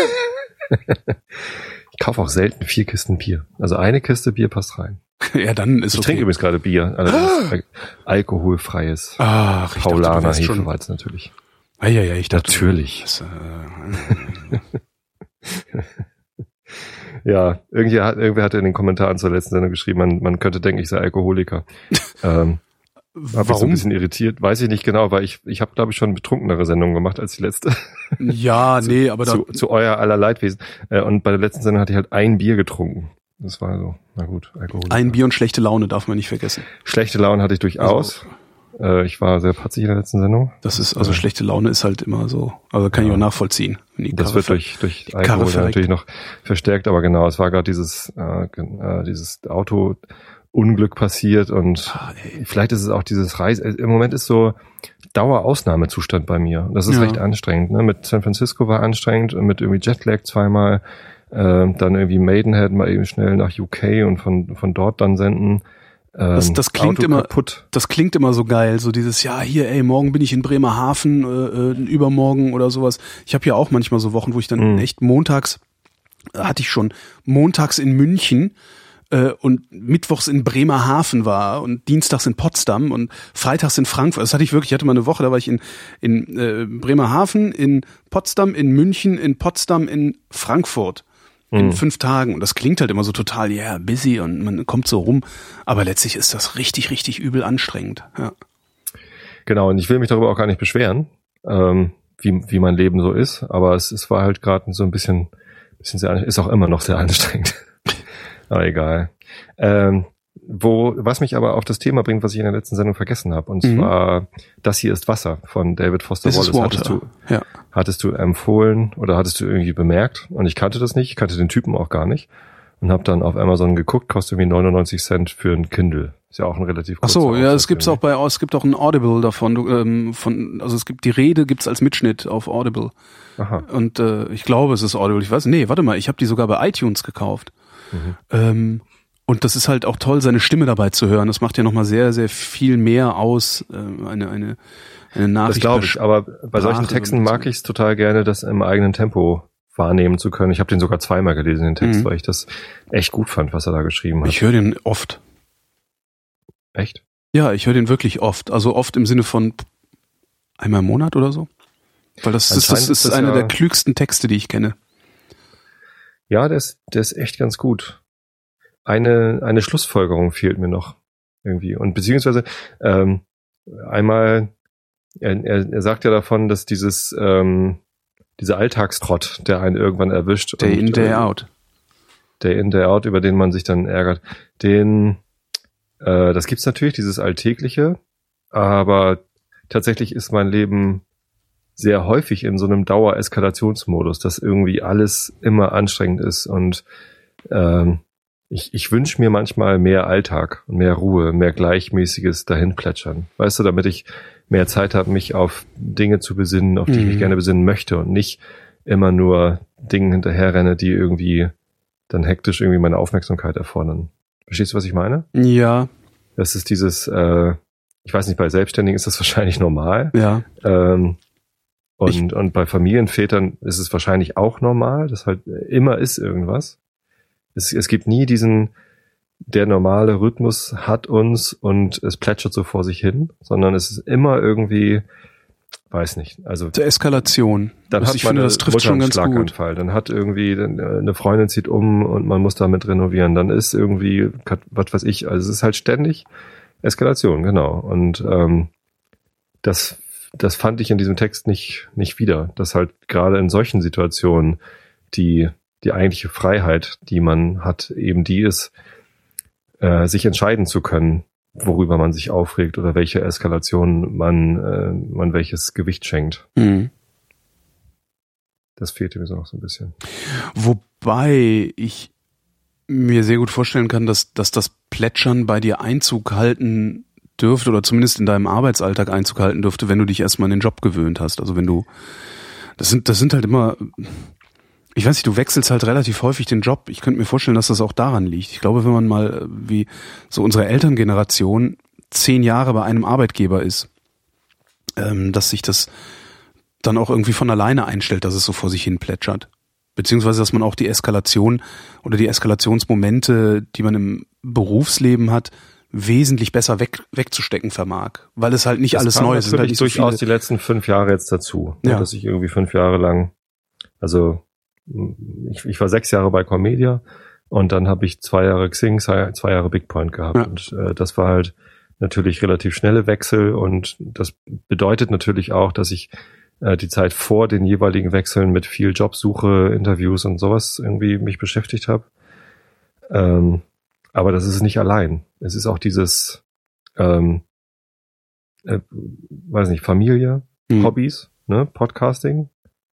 Speaker 2: Ich kaufe auch selten vier Kisten Bier. Also eine Kiste Bier passt rein.
Speaker 1: ja, dann ist
Speaker 2: Ich
Speaker 1: okay.
Speaker 2: trinke übrigens gerade Bier. Allerdings al alkoholfreies.
Speaker 1: Ach, ich
Speaker 2: Paulaner
Speaker 1: dachte.
Speaker 2: Hefeweiz natürlich.
Speaker 1: Ah, ja, ja, ich dachte.
Speaker 2: Natürlich.
Speaker 1: Das, äh,
Speaker 2: Ja, irgendwie hat, irgendwer hat in den Kommentaren zur letzten Sendung geschrieben, man, man könnte denken, ich sei Alkoholiker. ähm, hab mich so ein
Speaker 1: warum?
Speaker 2: bisschen irritiert. Weiß ich nicht genau, weil ich, ich habe, glaube ich, schon betrunkenere Sendungen gemacht als die letzte.
Speaker 1: Ja, nee, aber da,
Speaker 2: zu, zu euer aller Leidwesen. Äh, und bei der letzten Sendung hatte ich halt ein Bier getrunken. Das war so, na gut, Alkoholiker.
Speaker 1: ein Bier und schlechte Laune darf man nicht vergessen.
Speaker 2: Schlechte Laune hatte ich durchaus. Äh, ich war sehr patzig in der letzten Sendung.
Speaker 1: Das ist, also schlechte Laune ist halt immer so. Also kann ich
Speaker 2: Ja.
Speaker 1: auch nachvollziehen. Wenn die
Speaker 2: Das wird durch, durch Alkohol natürlich noch verstärkt, aber genau, es war gerade dieses, äh, äh, dieses Autounglück passiert und
Speaker 1: Ah,
Speaker 2: vielleicht ist es auch dieses Reise. Im Moment ist so Dauerausnahmezustand bei mir. Das ist
Speaker 1: Ja.
Speaker 2: recht anstrengend. Ne? Mit San Francisco war anstrengend, mit irgendwie Jetlag zweimal, äh, dann irgendwie Maidenhead mal eben schnell nach UK und von, von dort dann senden. Ähm,
Speaker 1: Das- das klingt
Speaker 2: Auto
Speaker 1: immer-
Speaker 2: kaputt.
Speaker 1: Das klingt immer so geil, so dieses, ja, hier, ey, morgen bin ich in Bremerhaven, äh, äh, übermorgen oder sowas. Ich habe ja auch manchmal so Wochen, wo ich dann
Speaker 2: Mhm.
Speaker 1: echt montags, äh, hatte ich schon, montags in München äh, und mittwochs in Bremerhaven war und dienstags in Potsdam und freitags in Frankfurt. Das hatte ich wirklich, ich hatte mal eine Woche, da war ich in, in äh, Bremerhaven, in Potsdam, in München, in Potsdam, in Frankfurt in
Speaker 2: Mhm.
Speaker 1: fünf Tagen. Und das klingt halt immer so total, ja, yeah, busy und man kommt so rum. Aber letztlich ist das richtig, richtig übel anstrengend. Ja.
Speaker 2: Genau, und ich will mich darüber auch gar nicht beschweren, ähm, wie, wie mein Leben so ist, aber es, es war halt gerade so ein bisschen, bisschen sehr, ist auch immer noch sehr anstrengend. aber egal. Ähm, wo, was mich aber auf das Thema bringt, was ich in der letzten Sendung vergessen habe, und
Speaker 1: Mhm.
Speaker 2: zwar Das hier ist Wasser von David Foster
Speaker 1: This is
Speaker 2: Wallace. Hattest du,
Speaker 1: Ja.
Speaker 2: hattest du empfohlen oder hattest du irgendwie bemerkt? Und ich kannte das nicht, ich kannte den Typen auch gar nicht. Und habe dann auf Amazon geguckt, kostet irgendwie 99 Cent für ein Kindle. Ist ja auch ein relativ
Speaker 1: Ach so, ja, es gibt's
Speaker 2: irgendwie.
Speaker 1: auch bei, es gibt auch ein Audible davon, du, ähm, von, also es gibt die Rede gibt's als Mitschnitt auf Audible.
Speaker 2: Aha.
Speaker 1: Und äh, ich glaube, es ist Audible. Ich weiß, nee, warte mal, ich habe die sogar bei iTunes gekauft.
Speaker 2: Mhm.
Speaker 1: Ähm, und das ist halt auch toll, seine Stimme dabei zu hören. Das macht ja nochmal sehr, sehr viel mehr aus. Äh, eine, eine, eine Nachricht.
Speaker 2: Das glaube ich, aber bei solchen Texten mag ich es total gerne, das im eigenen Tempo wahrnehmen zu können. Ich habe den sogar zweimal gelesen, den Text,
Speaker 1: Mhm.
Speaker 2: weil ich das echt gut fand, was er da geschrieben hat.
Speaker 1: Ich höre den oft.
Speaker 2: echt?
Speaker 1: Ja, ich höre den wirklich oft. Also oft im Sinne von einmal im Monat oder so. Weil das, das, das ist
Speaker 2: ist das
Speaker 1: einer
Speaker 2: ja-
Speaker 1: der klügsten Texte, die ich kenne.
Speaker 2: Ja, der ist, der ist echt ganz gut. Eine, eine Schlussfolgerung fehlt mir noch irgendwie. Und beziehungsweise ähm, einmal, er, er, er sagt ja davon, dass dieses ähm, dieser Alltagstrott, der einen irgendwann erwischt,
Speaker 1: Day in, day
Speaker 2: äh,
Speaker 1: out.
Speaker 2: Day in, Day out, über den man sich dann ärgert, den, äh, das gibt's natürlich, dieses Alltägliche, aber tatsächlich ist mein Leben sehr häufig in so einem Dauer-Eskalationsmodus, dass irgendwie alles immer anstrengend ist und ähm, ich, ich wünsche mir manchmal mehr Alltag, mehr Ruhe, mehr gleichmäßiges Dahinplätschern. Weißt du, damit ich mehr Zeit habe, mich auf Dinge zu besinnen, auf die ich mich
Speaker 1: Mhm.
Speaker 2: gerne besinnen möchte und nicht immer nur Dingen hinterherrenne, die irgendwie dann hektisch irgendwie meine Aufmerksamkeit erfordern. Verstehst du, was ich meine?
Speaker 1: Ja,
Speaker 2: Das ist dieses, äh, ich weiß nicht, bei Selbstständigen ist das wahrscheinlich normal.
Speaker 1: ja.
Speaker 2: Ähm, und,
Speaker 1: Ich-
Speaker 2: und bei Familienvätern ist es wahrscheinlich auch normal, dass halt immer ist irgendwas. Es, es gibt nie diesen, der normale Rhythmus hat uns und es plätschert so vor sich hin, sondern es ist immer irgendwie, weiß nicht, also
Speaker 1: Zur Eskalation.
Speaker 2: dann
Speaker 1: Also
Speaker 2: hat
Speaker 1: ich
Speaker 2: man
Speaker 1: finde, das trifft schon ganz gut.
Speaker 2: Schlaganfall. Dann hat irgendwie äh, eine Freundin zieht um und man muss damit renovieren. Dann ist irgendwie, was weiß ich, also es ist halt ständig Eskalation, genau. Und ähm, das, das fand ich in diesem Text nicht, nicht wieder. Dass halt gerade in solchen Situationen die, die eigentliche Freiheit, die man hat, eben die ist, äh, sich entscheiden zu können, worüber man sich aufregt oder welche Eskalation man, äh, man welches Gewicht schenkt.
Speaker 1: Mhm.
Speaker 2: Das fehlte mir so noch so ein bisschen.
Speaker 1: Wobei ich mir sehr gut vorstellen kann, dass, dass das Plätschern bei dir Einzug halten dürfte oder zumindest in deinem Arbeitsalltag Einzug halten dürfte, wenn du dich erstmal an den Job gewöhnt hast. Also wenn du, das sind, das sind halt immer, ich weiß nicht, du wechselst halt relativ häufig den Job. Ich könnte mir vorstellen, dass das auch daran liegt. Ich glaube, wenn man mal wie so unsere Elterngeneration zehn Jahre bei einem Arbeitgeber ist, ähm, dass sich das dann auch irgendwie von alleine einstellt, dass es so vor sich hin plätschert. Beziehungsweise, dass man auch die Eskalation oder die Eskalationsmomente, die man im Berufsleben hat, wesentlich besser weg, wegzustecken vermag, weil es halt nicht
Speaker 2: das
Speaker 1: alles Neues ist.
Speaker 2: natürlich
Speaker 1: Halt so
Speaker 2: durchaus
Speaker 1: viele,
Speaker 2: die letzten fünf Jahre jetzt dazu, ne,
Speaker 1: Ja.
Speaker 2: dass ich irgendwie fünf Jahre lang, also ich, ich war sechs Jahre bei Comedia und dann habe ich zwei Jahre Xing, zwei, Jahre Bigpoint gehabt
Speaker 1: Ja.
Speaker 2: und äh, das war halt natürlich relativ schnelle Wechsel und das bedeutet natürlich auch, dass ich äh, die Zeit vor den jeweiligen Wechseln mit viel Jobsuche, Interviews und sowas irgendwie mich beschäftigt habe. Ähm, aber das ist nicht allein. Es ist auch dieses, ähm, äh, weiß nicht, Familie,
Speaker 1: Hm.
Speaker 2: Hobbys, ne, Podcasting.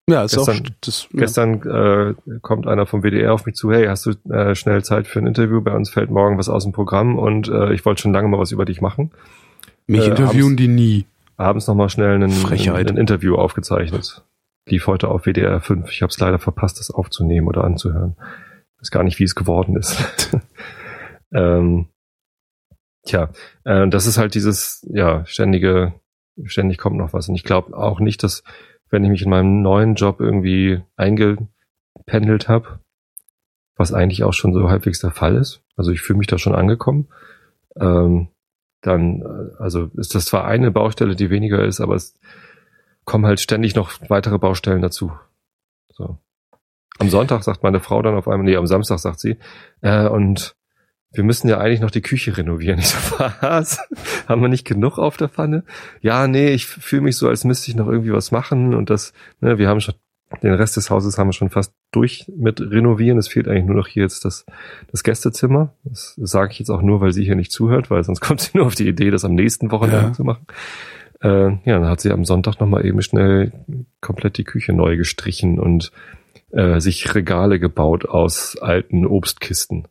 Speaker 1: Ja, ist auch
Speaker 2: gestern-
Speaker 1: das, ja.
Speaker 2: Gestern äh, kommt einer vom WDR auf mich zu, hey, hast du äh, schnell Zeit für ein Interview? Bei uns fällt morgen was aus dem Programm und äh, ich wollte schon lange mal was über dich machen.
Speaker 1: mich
Speaker 2: äh,
Speaker 1: interviewen die nie.
Speaker 2: Abends nochmal schnell ein, ein, Interview aufgezeichnet. Lief heute auf WDR 5. Ich habe es leider verpasst, das aufzunehmen oder anzuhören. Weiß gar nicht, wie es geworden ist. ähm, tja, äh, das ist halt dieses, ja, ständige, ständig kommt noch was. Und ich glaube auch nicht, dass, wenn ich mich in meinem neuen Job irgendwie eingependelt habe, was eigentlich auch schon so halbwegs der Fall ist, also ich fühle mich da schon angekommen, ähm, dann, äh, also ist das zwar eine Baustelle, die weniger ist, aber es kommen halt ständig noch weitere Baustellen dazu. So. Am Sonntag sagt meine Frau dann auf einmal, nee, am Samstag sagt sie, äh, und wir müssen ja eigentlich noch die Küche renovieren. Ich so, was? Haben wir nicht genug auf der Pfanne? Ja, nee, ich fühle mich so, als müsste ich noch irgendwie was machen und das, ne, wir haben schon, den Rest des Hauses haben wir schon fast durch mit renovieren. Es fehlt eigentlich nur noch hier jetzt das, das Gästezimmer. Das sage ich jetzt auch nur, weil sie hier nicht zuhört, weil sonst kommt sie nur auf die Idee, das am nächsten Wochenende
Speaker 1: Ja.
Speaker 2: zu machen. Äh, ja, dann hat sie am Sonntag nochmal eben schnell komplett die Küche neu gestrichen und äh, sich Regale gebaut aus alten Obstkisten.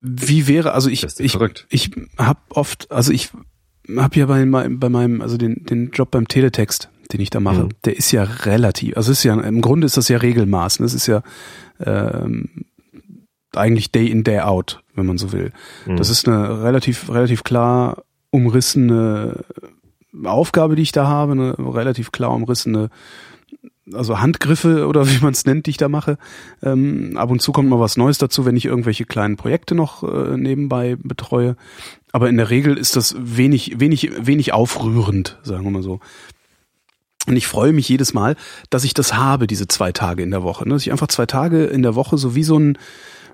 Speaker 1: Wie wäre, also ich, ich,
Speaker 2: verrückt.
Speaker 1: ich habe oft, also ich habe ja bei, meinem- bei meinem, also den, den Job beim Teletext, den ich da mache,
Speaker 2: Mhm.
Speaker 1: der ist ja relativ, also ist ja, im Grunde ist das ja Regelmaß, ne? das ist ja ähm, eigentlich Day in, Day out, wenn man so will.
Speaker 2: Mhm.
Speaker 1: Das ist eine relativ, relativ klar umrissene Aufgabe, die ich da habe, eine relativ klar umrissene, also Handgriffe oder wie man es nennt, die ich da mache. Ähm, ab und zu kommt mal was Neues dazu, wenn ich irgendwelche kleinen Projekte noch äh, nebenbei betreue. Aber in der Regel ist das wenig, wenig, wenig aufrührend, sagen wir mal so. Und ich freue mich jedes Mal, dass ich das habe, diese zwei Tage in der Woche. Ne? Dass ich einfach zwei Tage in der Woche so wie so ein,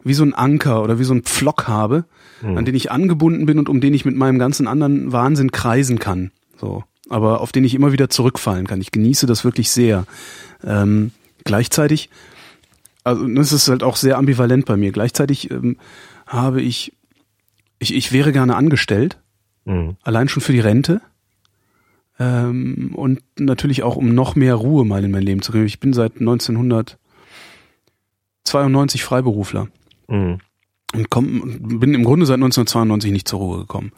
Speaker 1: wie so ein Anker oder wie so ein Pflock habe, an den ich angebunden bin und um den ich mit meinem ganzen anderen Wahnsinn kreisen kann. So. Aber auf den ich immer wieder zurückfallen kann. Ich genieße das wirklich sehr. Ähm, gleichzeitig, also das ist halt auch sehr ambivalent bei mir. Gleichzeitig ähm, habe ich, ich, ich wäre gerne angestellt,
Speaker 2: Mhm.
Speaker 1: allein schon für die Rente. Ähm, und natürlich auch, um noch mehr Ruhe mal in mein Leben zu kriegen. Ich bin seit 1992 Freiberufler
Speaker 2: Mhm.
Speaker 1: und komm, bin im Grunde seit 1992 nicht zur Ruhe gekommen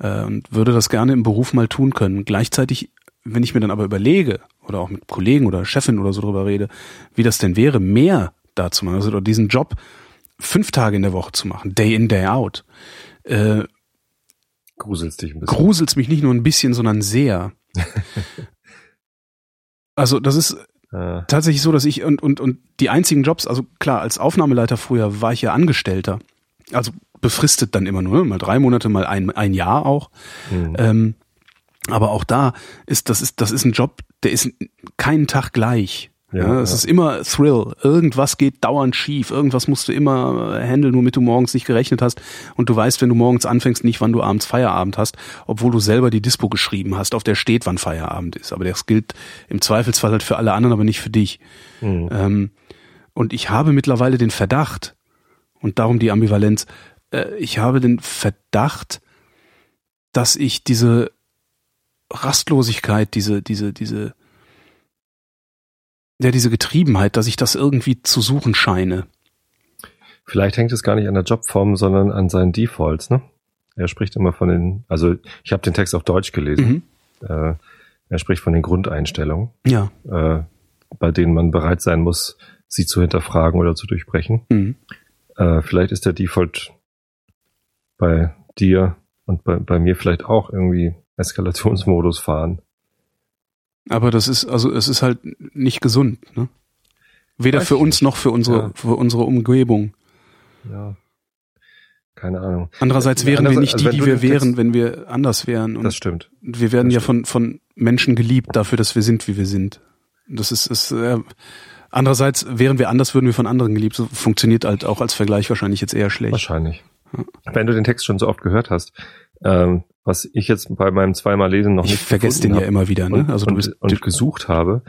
Speaker 1: äh, und würde das gerne im Beruf mal tun können. Gleichzeitig, wenn ich mir dann aber überlege oder auch mit Kollegen oder Chefin oder so drüber rede, wie das denn wäre, mehr da zu machen, also oder diesen Job fünf Tage in der Woche zu machen, Day in, Day out, äh,
Speaker 2: Gruselst dich ein bisschen.
Speaker 1: gruselt's mich nicht nur ein bisschen, sondern sehr. Also das ist
Speaker 2: äh,
Speaker 1: tatsächlich so, dass ich und, und, und die einzigen Jobs, also klar, als Aufnahmeleiter früher war ich ja Angestellter. Also befristet dann immer nur, ne? mal drei Monate, mal ein, ein Jahr auch.
Speaker 2: mhm.
Speaker 1: Ähm, aber auch da ist, das ist, das ist ein Job, der ist keinen Tag gleich.
Speaker 2: Ja,
Speaker 1: Ja, es
Speaker 2: ja.
Speaker 1: ist immer Thrill. Irgendwas geht dauernd schief. Irgendwas musst du immer handeln, womit du morgens nicht gerechnet hast. Und du weißt, wenn du morgens anfängst, nicht, wann du abends Feierabend hast, obwohl du selber die Dispo geschrieben hast, auf der steht, wann Feierabend ist. Aber das gilt im Zweifelsfall halt für alle anderen, aber nicht für dich.
Speaker 2: Mhm.
Speaker 1: Ähm, und ich habe mittlerweile den Verdacht, und darum die Ambivalenz, äh, ich habe den Verdacht, dass ich diese Rastlosigkeit, diese, diese, diese, ja, diese Getriebenheit, dass ich das irgendwie zu suchen scheine.
Speaker 2: Vielleicht hängt es gar nicht an der Jobform, sondern an seinen Defaults, ne? Er spricht immer von den, also ich habe den Text auf Deutsch gelesen. Mhm. Äh, er spricht von den Grundeinstellungen,
Speaker 1: ja.
Speaker 2: äh, bei denen man bereit sein muss, sie zu hinterfragen oder zu durchbrechen. Mhm. Äh, vielleicht ist der Default bei dir und bei, bei mir vielleicht auch irgendwie Eskalationsmodus fahren.
Speaker 1: Aber das ist, also es ist halt nicht gesund, ne? Weder Weiß für uns nicht. noch für unsere, ja. für unsere Umgebung.
Speaker 2: Ja. Keine Ahnung.
Speaker 1: Andererseits wären wir nicht also die, die wir wären, wenn wir anders wären.
Speaker 2: Und das stimmt.
Speaker 1: Wir werden
Speaker 2: das
Speaker 1: ja von, von Menschen geliebt dafür, dass wir sind, wie wir sind. Das ist, ist äh, andererseits wären wir anders, würden wir von anderen geliebt. So funktioniert halt auch als Vergleich wahrscheinlich jetzt eher schlecht.
Speaker 2: Wahrscheinlich. Wenn du den Text schon so oft gehört hast, ähm, was ich jetzt bei meinem zweimal Lesen noch
Speaker 1: ich
Speaker 2: nicht
Speaker 1: vergesse den ja immer wieder, ne?
Speaker 2: Also du bist und, und gesucht habe,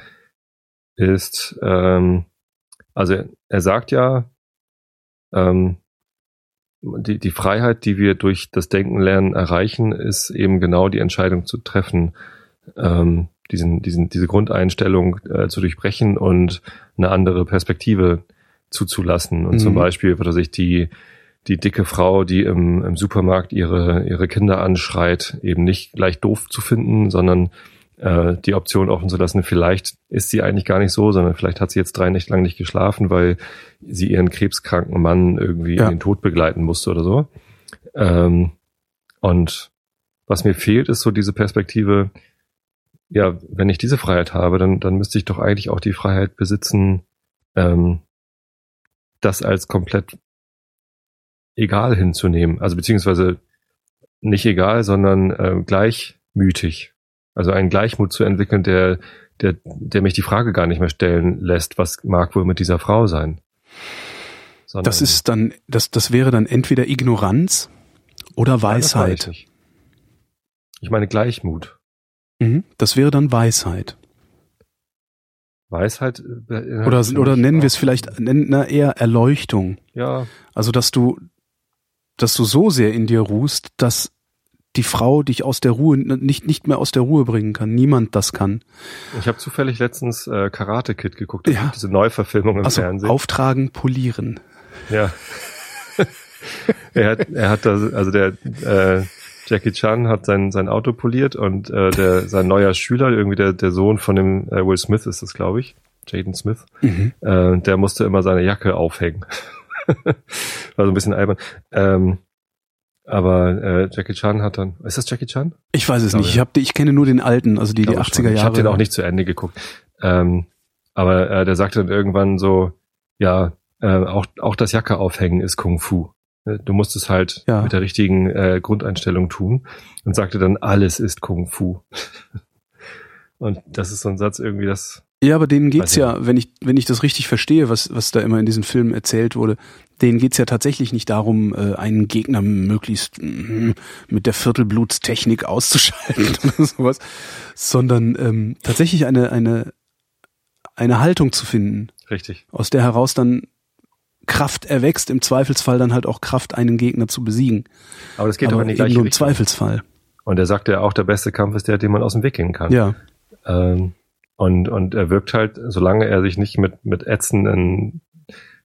Speaker 2: ist ähm, also er sagt ja, ähm, die, die Freiheit, die wir durch das Denken lernen erreichen, ist eben genau die Entscheidung zu treffen, ähm, diesen, diesen, diese Grundeinstellung äh, zu durchbrechen und eine andere Perspektive zuzulassen. Und mhm. zum Beispiel, würde sich die, die dicke Frau, die im, im Supermarkt ihre, ihre Kinder anschreit, eben nicht gleich doof zu finden, sondern äh, die Option offen zu lassen, vielleicht ist sie eigentlich gar nicht so, sondern vielleicht hat sie jetzt drei Nächte lang nicht geschlafen, weil sie ihren krebskranken Mann irgendwie ja. in den Tod begleiten musste oder so. Ähm, und was mir fehlt, ist so diese Perspektive, ja, wenn ich diese Freiheit habe, dann, dann müsste ich doch eigentlich auch die Freiheit besitzen, ähm, das als komplett egal hinzunehmen. Also beziehungsweise nicht egal, sondern äh, gleichmütig. Also einen Gleichmut zu entwickeln, der, der, der mich die Frage gar nicht mehr stellen lässt, was mag wohl mit dieser Frau sein.
Speaker 1: Sondern das ist dann, das, das wäre dann entweder Ignoranz oder Weisheit.
Speaker 2: Nein, ich meine Gleichmut.
Speaker 1: Mhm, das wäre dann Weisheit.
Speaker 2: Weisheit
Speaker 1: äh, oder oder nennen wir es vielleicht nennen, na, eher Erleuchtung.
Speaker 2: Ja.
Speaker 1: Also dass du dass du so sehr in dir ruhst, dass die Frau dich aus der Ruhe nicht nicht mehr aus der Ruhe bringen kann. Niemand das kann.
Speaker 2: Ich habe zufällig letztens äh, Karate Kid geguckt, ja. diese Neuverfilmung im also, Fernsehen.
Speaker 1: Auftragen, polieren.
Speaker 2: Ja. er hat er hat da also der äh, Jackie Chan hat sein sein Auto poliert und äh, der sein neuer Schüler irgendwie der der Sohn von dem äh, Will Smith ist das glaube ich Jaden Smith mhm. äh, der musste immer seine Jacke aufhängen war so ein bisschen albern ähm, aber äh, Jackie Chan hat dann. Ist das Jackie Chan?
Speaker 1: Ich weiß es ich nicht. Ich, hab, ich kenne nur den alten, also die, die 80er Jahre.
Speaker 2: Ich habe den auch nicht zu Ende geguckt. Ähm, aber äh, der sagte dann irgendwann so, ja, äh, auch, auch das Jacke aufhängen ist Kung Fu. Äh, du musst es halt ja. mit der richtigen äh, Grundeinstellung tun. Und sagte dann, alles ist Kung Fu. und das ist so ein Satz irgendwie, das
Speaker 1: ja, aber denen geht's ja, wenn ich, wenn ich das richtig verstehe, was, was da immer in diesem Film erzählt wurde, denen geht's ja tatsächlich nicht darum, äh, einen Gegner möglichst mm, mit der Viertelblutstechnik auszuschalten oder sowas, sondern ähm, tatsächlich eine, eine, eine Haltung zu finden.
Speaker 2: Richtig.
Speaker 1: Aus der heraus dann Kraft erwächst, im Zweifelsfall dann halt auch Kraft, einen Gegner zu besiegen.
Speaker 2: Aber das geht aber in die gleiche
Speaker 1: nur im Zweifelsfall.
Speaker 2: Und er sagt ja auch, der beste Kampf ist der, den man aus dem Weg gehen kann.
Speaker 1: Ja.
Speaker 2: Ähm, und, und er wirkt halt, solange er sich nicht mit, mit ätzenden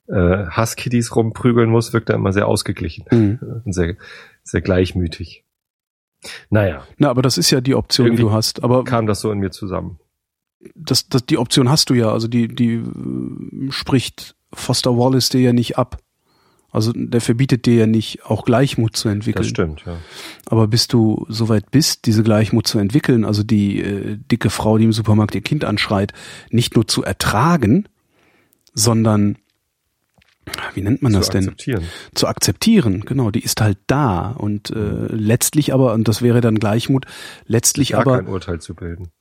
Speaker 2: äh, Husskitties rumprügeln muss, wirkt er immer sehr ausgeglichen. Mhm. Sehr, sehr gleichmütig. Naja.
Speaker 1: Na, aber das ist ja die Option, die du hast. Aber
Speaker 2: kam das so in mir zusammen.
Speaker 1: Das, das, die Option hast du ja. Also die, die äh, spricht Foster Wallace dir ja nicht ab. Also der verbietet dir ja nicht, auch Gleichmut zu entwickeln. Das
Speaker 2: stimmt, ja.
Speaker 1: Aber bis du soweit bist, diese Gleichmut zu entwickeln, also die äh, dicke Frau, die im Supermarkt ihr Kind anschreit, nicht nur zu ertragen, sondern wie nennt man
Speaker 2: zu
Speaker 1: das denn?
Speaker 2: Akzeptieren.
Speaker 1: Zu akzeptieren, genau. Die ist halt da und äh, letztlich aber, und das wäre dann Gleichmut, letztlich
Speaker 2: Gar
Speaker 1: aber
Speaker 2: kein Urteil zu bilden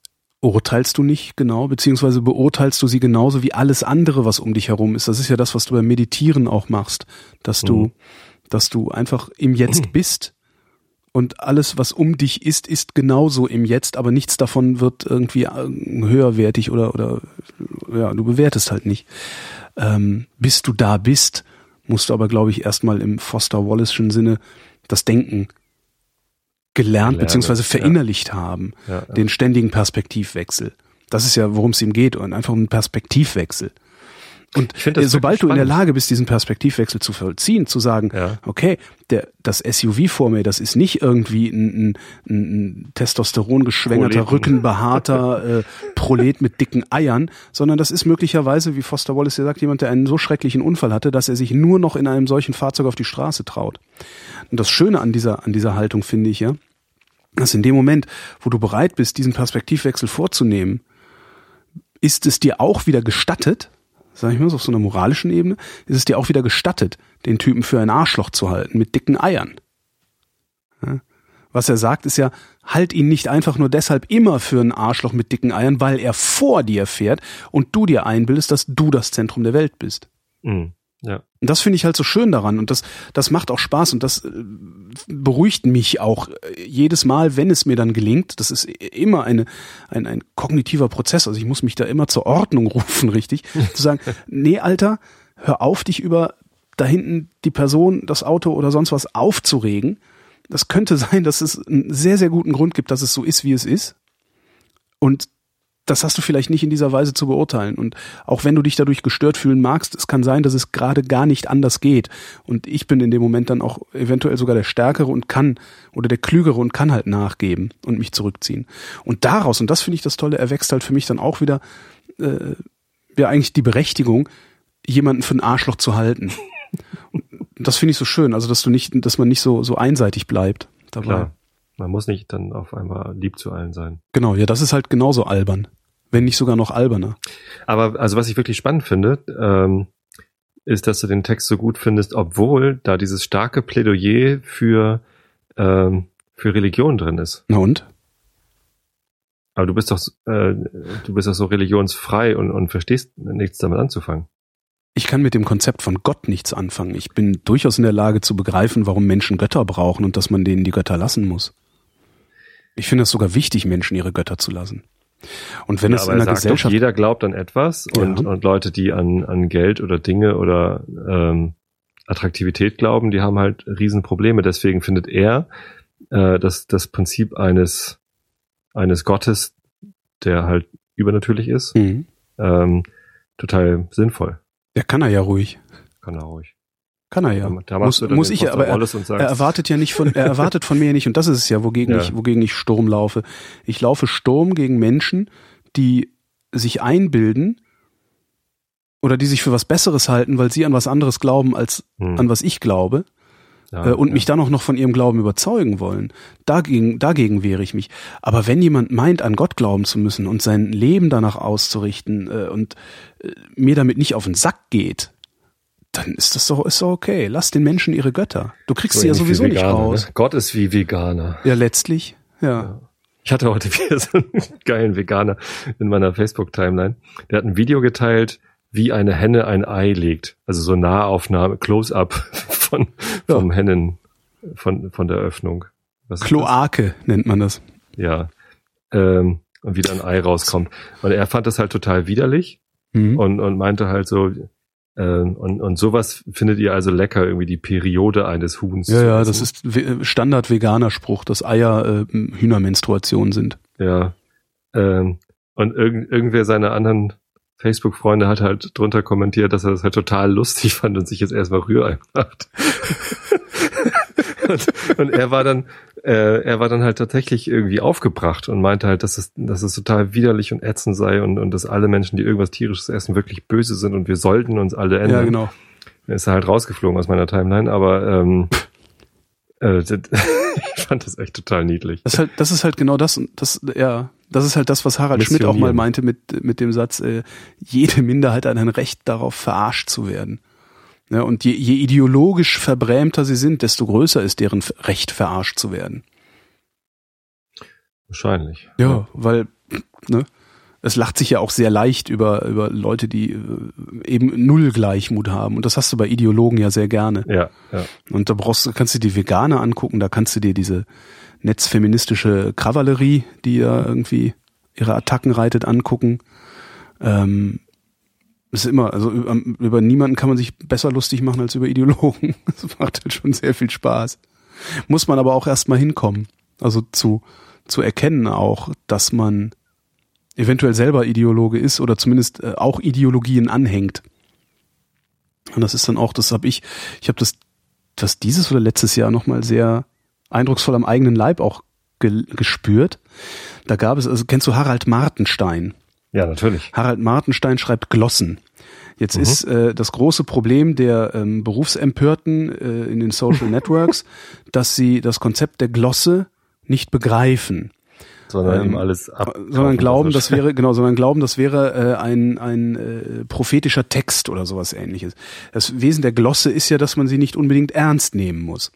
Speaker 1: urteilst du nicht genau, beziehungsweise beurteilst du sie genauso wie alles andere, was um dich herum ist. Das ist ja das, was du beim Meditieren auch machst, dass du, mhm. dass du einfach im Jetzt bist und alles, was um dich ist, ist genauso im Jetzt, aber nichts davon wird irgendwie äh, höherwertig oder, oder ja, du bewertest halt nicht. Ähm, bis du da bist, musst du aber, glaube ich, erstmal im Foster Wallace'schen Sinne das Denken gelernt beziehungsweise
Speaker 2: ja.
Speaker 1: verinnerlicht haben,
Speaker 2: Ja, ja.
Speaker 1: den ständigen Perspektivwechsel. Das ist ja, worum es ihm geht, und einfach um einen Perspektivwechsel. Und sobald du in der. Lage bist, diesen Perspektivwechsel zu vollziehen, zu sagen,
Speaker 2: Ja.
Speaker 1: okay, der, das SUV vor mir, das ist nicht irgendwie ein, ein, ein testosterongeschwängerter,
Speaker 2: Proleten.
Speaker 1: rückenbehaarter äh, Prolet mit dicken Eiern, sondern das ist möglicherweise, wie Foster Wallace ja sagt, jemand, der einen so schrecklichen Unfall hatte, dass er sich nur noch in einem solchen Fahrzeug auf die Straße traut. Und das Schöne an dieser, an dieser Haltung finde ich ja, dass in dem Moment, wo du bereit bist, diesen Perspektivwechsel vorzunehmen, ist es dir auch wieder gestattet, sag ich mal, so auf so einer moralischen Ebene, ist es dir auch wieder gestattet, den Typen für ein Arschloch zu halten mit dicken Eiern. Was er sagt, ist ja, halt ihn nicht einfach nur deshalb immer für ein Arschloch mit dicken Eiern, weil er vor dir fährt und du dir einbildest, dass du das Zentrum der Welt bist.
Speaker 2: Mhm. Ja.
Speaker 1: Und das finde ich halt so schön daran und das, das macht auch Spaß und das äh, beruhigt mich auch äh, jedes Mal, wenn es mir dann gelingt. Das ist immer eine, ein, ein kognitiver Prozess. Also ich muss mich da immer zur Ordnung rufen, richtig? Zu sagen, nee, Alter, hör auf, dich über da hinten die Person, das Auto oder sonst was aufzuregen. Das könnte sein, dass es einen sehr, sehr guten Grund gibt, dass es so ist, wie es ist. Und das hast du vielleicht nicht in dieser Weise zu beurteilen. Und auch wenn du dich dadurch gestört fühlen magst, es kann sein, dass es gerade gar nicht anders geht. Und ich bin in dem Moment dann auch eventuell sogar der Stärkere und kann, oder der Klügere und kann halt nachgeben und mich zurückziehen. Und daraus, und das finde ich das Tolle, erwächst halt für mich dann auch wieder, äh, ja eigentlich die Berechtigung, jemanden für ein Arschloch zu halten. Und das finde ich so schön, also dass du nicht, dass man nicht so, so einseitig bleibt dabei.
Speaker 2: Klar. Man muss nicht dann auf einmal lieb zu allen sein.
Speaker 1: Genau, ja, das ist halt genauso albern. Wenn nicht sogar noch alberner.
Speaker 2: Aber also was ich wirklich spannend finde, ähm, ist, dass du den Text so gut findest, obwohl da dieses starke Plädoyer für ähm, für Religion drin ist.
Speaker 1: Na und?
Speaker 2: Aber du bist doch äh, du bist doch so religionsfrei und, und verstehst nichts damit anzufangen.
Speaker 1: Ich kann mit dem Konzept von Gott nichts anfangen. Ich bin durchaus in der Lage zu begreifen, warum Menschen Götter brauchen und dass man denen die Götter lassen muss. Ich finde es sogar wichtig, Menschen ihre Götter zu lassen. Und wenn
Speaker 2: Ja,
Speaker 1: es in
Speaker 2: er
Speaker 1: der
Speaker 2: sagt doch,
Speaker 1: Gesellschaft
Speaker 2: jeder glaubt an etwas und,
Speaker 1: Ja.
Speaker 2: und Leute, die an, an Geld oder Dinge oder ähm, Attraktivität glauben, die haben halt Riesenprobleme. Deswegen findet er äh, das, das Prinzip eines, eines Gottes, der halt übernatürlich ist,
Speaker 1: Mhm.
Speaker 2: ähm, total sinnvoll.
Speaker 1: Ja, kann er ja ruhig.
Speaker 2: Kann er ruhig.
Speaker 1: Kann er ja.
Speaker 2: Da,
Speaker 1: muss muss ich, aber er, er erwartet ja nicht von, er erwartet von mir nicht, und das ist es ja, wogegen
Speaker 2: Ja.
Speaker 1: ich, wogegen ich Sturm laufe. Ich laufe Sturm gegen Menschen, die sich einbilden oder die sich für was Besseres halten, weil sie an was anderes glauben als
Speaker 2: hm,
Speaker 1: an was ich glaube.
Speaker 2: ja,
Speaker 1: äh, und
Speaker 2: ja.
Speaker 1: mich dann auch noch von ihrem Glauben überzeugen wollen. Dagegen, dagegen wehre ich mich. Aber wenn jemand meint, an Gott glauben zu müssen und sein Leben danach auszurichten äh, und äh, mir damit nicht auf den Sack geht, dann ist das doch, ist doch okay. Lass den Menschen ihre Götter. Du kriegst
Speaker 2: So
Speaker 1: sie ja sowieso nicht
Speaker 2: Veganer,
Speaker 1: raus.
Speaker 2: Ne? Gott ist wie Veganer.
Speaker 1: Ja, letztlich. Ja.
Speaker 2: Ich hatte heute wieder so einen geilen Veganer in meiner Facebook-Timeline. Der hat ein Video geteilt, wie eine Henne ein Ei legt. Also so Nahaufnahme, Close-up von,
Speaker 1: Ja.
Speaker 2: vom Hennen, von, von der Öffnung. Was
Speaker 1: Kloake nennt man das.
Speaker 2: Ja. Ähm, und wie da ein Ei rauskommt. Und er fand das halt total widerlich
Speaker 1: Mhm.
Speaker 2: und, und meinte halt so, und, und sowas findet ihr also lecker, irgendwie die Periode eines Huhns.
Speaker 1: Ja, ja, das ist we- Standard-Veganer-Spruch, dass Eier äh, Hühnermenstruation sind.
Speaker 2: Ja. Ähm, und irgend, irgendwer seiner anderen Facebook-Freunde hat halt drunter kommentiert, dass er das halt total lustig fand und sich jetzt erstmal Rührei macht. und, und er war dann, äh, er war dann halt tatsächlich irgendwie aufgebracht und meinte halt, dass es, dass es total widerlich und ätzend sei und, und dass alle Menschen, die irgendwas tierisches essen, wirklich böse sind und wir sollten uns alle ändern.
Speaker 1: Ja, genau.
Speaker 2: Dann ist er halt rausgeflogen aus meiner Timeline, aber ähm, äh, das- ich fand das echt total niedlich.
Speaker 1: Das ist halt, das ist halt genau das, und das, ja, das ist halt das, was Harald Schmidt auch mal meinte mit, mit dem Satz, äh, jede Minderheit hat ein Recht darauf, verarscht zu werden. Ja, und je, je ideologisch verbrämter sie sind, desto größer ist deren Recht, verarscht zu werden.
Speaker 2: Wahrscheinlich.
Speaker 1: Ja, weil, ne, es lacht sich ja auch sehr leicht über, über Leute, die äh, eben null Gleichmut haben. Und das hast du bei Ideologen ja sehr gerne.
Speaker 2: Ja, ja.
Speaker 1: Und da brauchst du, kannst du die Veganer angucken, da kannst du dir diese netzfeministische Kavallerie, die ja irgendwie ihre Attacken reitet, angucken. Ähm, ist immer, also über, über niemanden kann man sich besser lustig machen als über Ideologen. Das macht halt schon sehr viel Spaß. Muss man aber auch erstmal hinkommen. Also zu, zu erkennen auch, dass man eventuell selber Ideologe ist oder zumindest äh, auch Ideologien anhängt. Und das ist dann auch, das habe ich, ich habe das, das dieses oder letztes Jahr nochmal sehr eindrucksvoll am eigenen Leib auch ge gespürt. Da gab es, also kennst du Harald Martenstein?
Speaker 2: Ja, natürlich.
Speaker 1: Harald Martenstein schreibt Glossen. Jetzt mhm. ist äh, das große Problem der ähm, Berufsempörten äh, in den Social Networks, dass sie das Konzept der Glosse nicht begreifen
Speaker 2: sondern ähm, alles ab.
Speaker 1: Sondern glauben, das wäre genau, sondern glauben, das wäre äh, ein ein äh, prophetischer Text oder sowas Ähnliches. Das Wesen der Glosse ist ja, dass man sie nicht unbedingt ernst nehmen muss.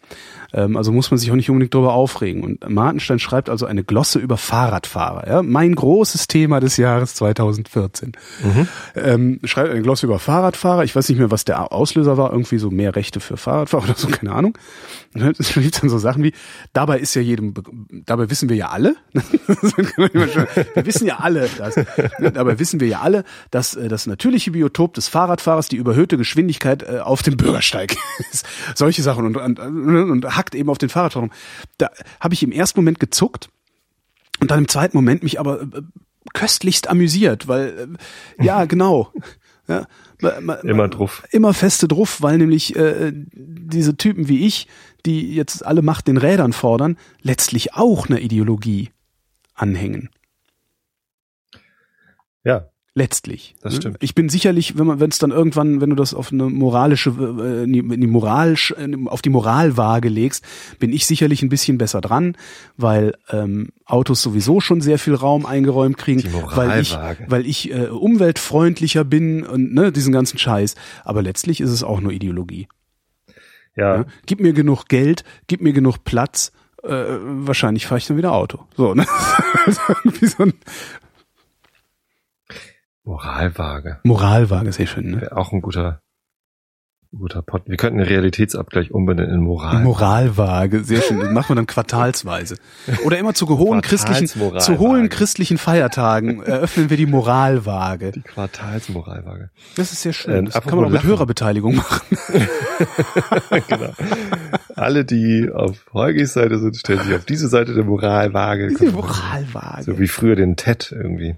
Speaker 1: Ähm, also muss man sich auch nicht unbedingt darüber aufregen. Und Martenstein schreibt also eine Glosse über Fahrradfahrer. Ja? Mein großes Thema des Jahres 2014. Mhm. Ähm, schreibt eine Glosse über Fahrradfahrer. Ich weiß nicht mehr, was der Auslöser war. Irgendwie so mehr Rechte für Fahrradfahrer oder so, keine Ahnung. Und es schrieb dann so Sachen wie, dabei ist ja jedem, dabei wissen wir ja alle, wir wissen ja alle, dass, dabei wissen wir ja alle, dass äh, das natürliche Biotop des Fahrradfahrers die überhöhte Geschwindigkeit äh, auf dem Bürgersteig ist. Solche Sachen und, und, und hackt eben auf den Fahrrad rum. Da habe ich im ersten Moment gezuckt und dann im zweiten Moment mich aber äh, köstlichst amüsiert, weil äh, ja genau. Ja,
Speaker 2: immer drauf.
Speaker 1: Immer feste drauf, weil nämlich äh, diese Typen wie ich, die jetzt alle Macht den Rädern fordern, letztlich auch eine Ideologie anhängen.
Speaker 2: Ja,
Speaker 1: Letztlich.
Speaker 2: Das stimmt.
Speaker 1: Ich bin sicherlich, wenn man, wenn es dann irgendwann, wenn du das auf eine moralische, äh, die, Moral, auf die Moralwaage legst, bin ich sicherlich ein bisschen besser dran, weil ähm, Autos sowieso schon sehr viel Raum eingeräumt kriegen, weil ich, weil ich äh, umweltfreundlicher bin und ne, diesen ganzen Scheiß. Aber letztlich ist es auch nur Ideologie.
Speaker 2: Ja. ja?
Speaker 1: Gib mir genug Geld, gib mir genug Platz, äh, wahrscheinlich fahre ich dann wieder Auto. So, ne? So ein,
Speaker 2: Moralwaage.
Speaker 1: Moralwaage, sehr schön, ne?
Speaker 2: Auch ein guter, guter Pod. Wir könnten einen Realitätsabgleich umbenennen in Moral.
Speaker 1: Moralwaage, sehr schön. Das macht man dann quartalsweise. Oder immer zu hohen christlichen, zu hohen christlichen Feiertagen eröffnen wir die Moralwaage.
Speaker 2: Die Quartalsmoralwaage.
Speaker 1: Das ist sehr schön. Ähm, das kann man auch mit lachen. Hörerbeteiligung machen.
Speaker 2: genau. Alle, die auf Holgis Seite sind, stellen sich auf diese Seite der Moralwaage.
Speaker 1: Die Moralwaage.
Speaker 2: So wie früher den TED irgendwie.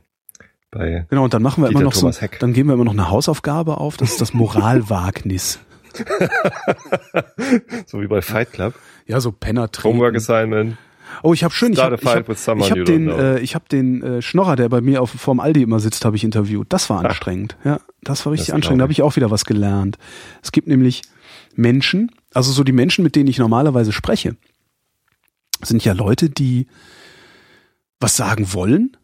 Speaker 2: Bei
Speaker 1: genau, und dann machen wir Dieter immer noch Thomas so, Heck. dann geben wir immer noch eine Hausaufgabe auf, das ist das Moralwagnis.
Speaker 2: so wie bei Fight Club.
Speaker 1: Ja, so Penner
Speaker 2: Homework Assignment.
Speaker 1: Oh, ich habe schön, ich habe ich hab, ich hab den, äh, ich hab den äh, Schnorrer, der bei mir auf vorm Aldi immer sitzt, habe ich interviewt. Das war anstrengend. Ach, ja, das war richtig das anstrengend. Da habe ich auch wieder was gelernt. Es gibt nämlich Menschen, also so die Menschen, mit denen ich normalerweise spreche, sind ja Leute, die was sagen wollen,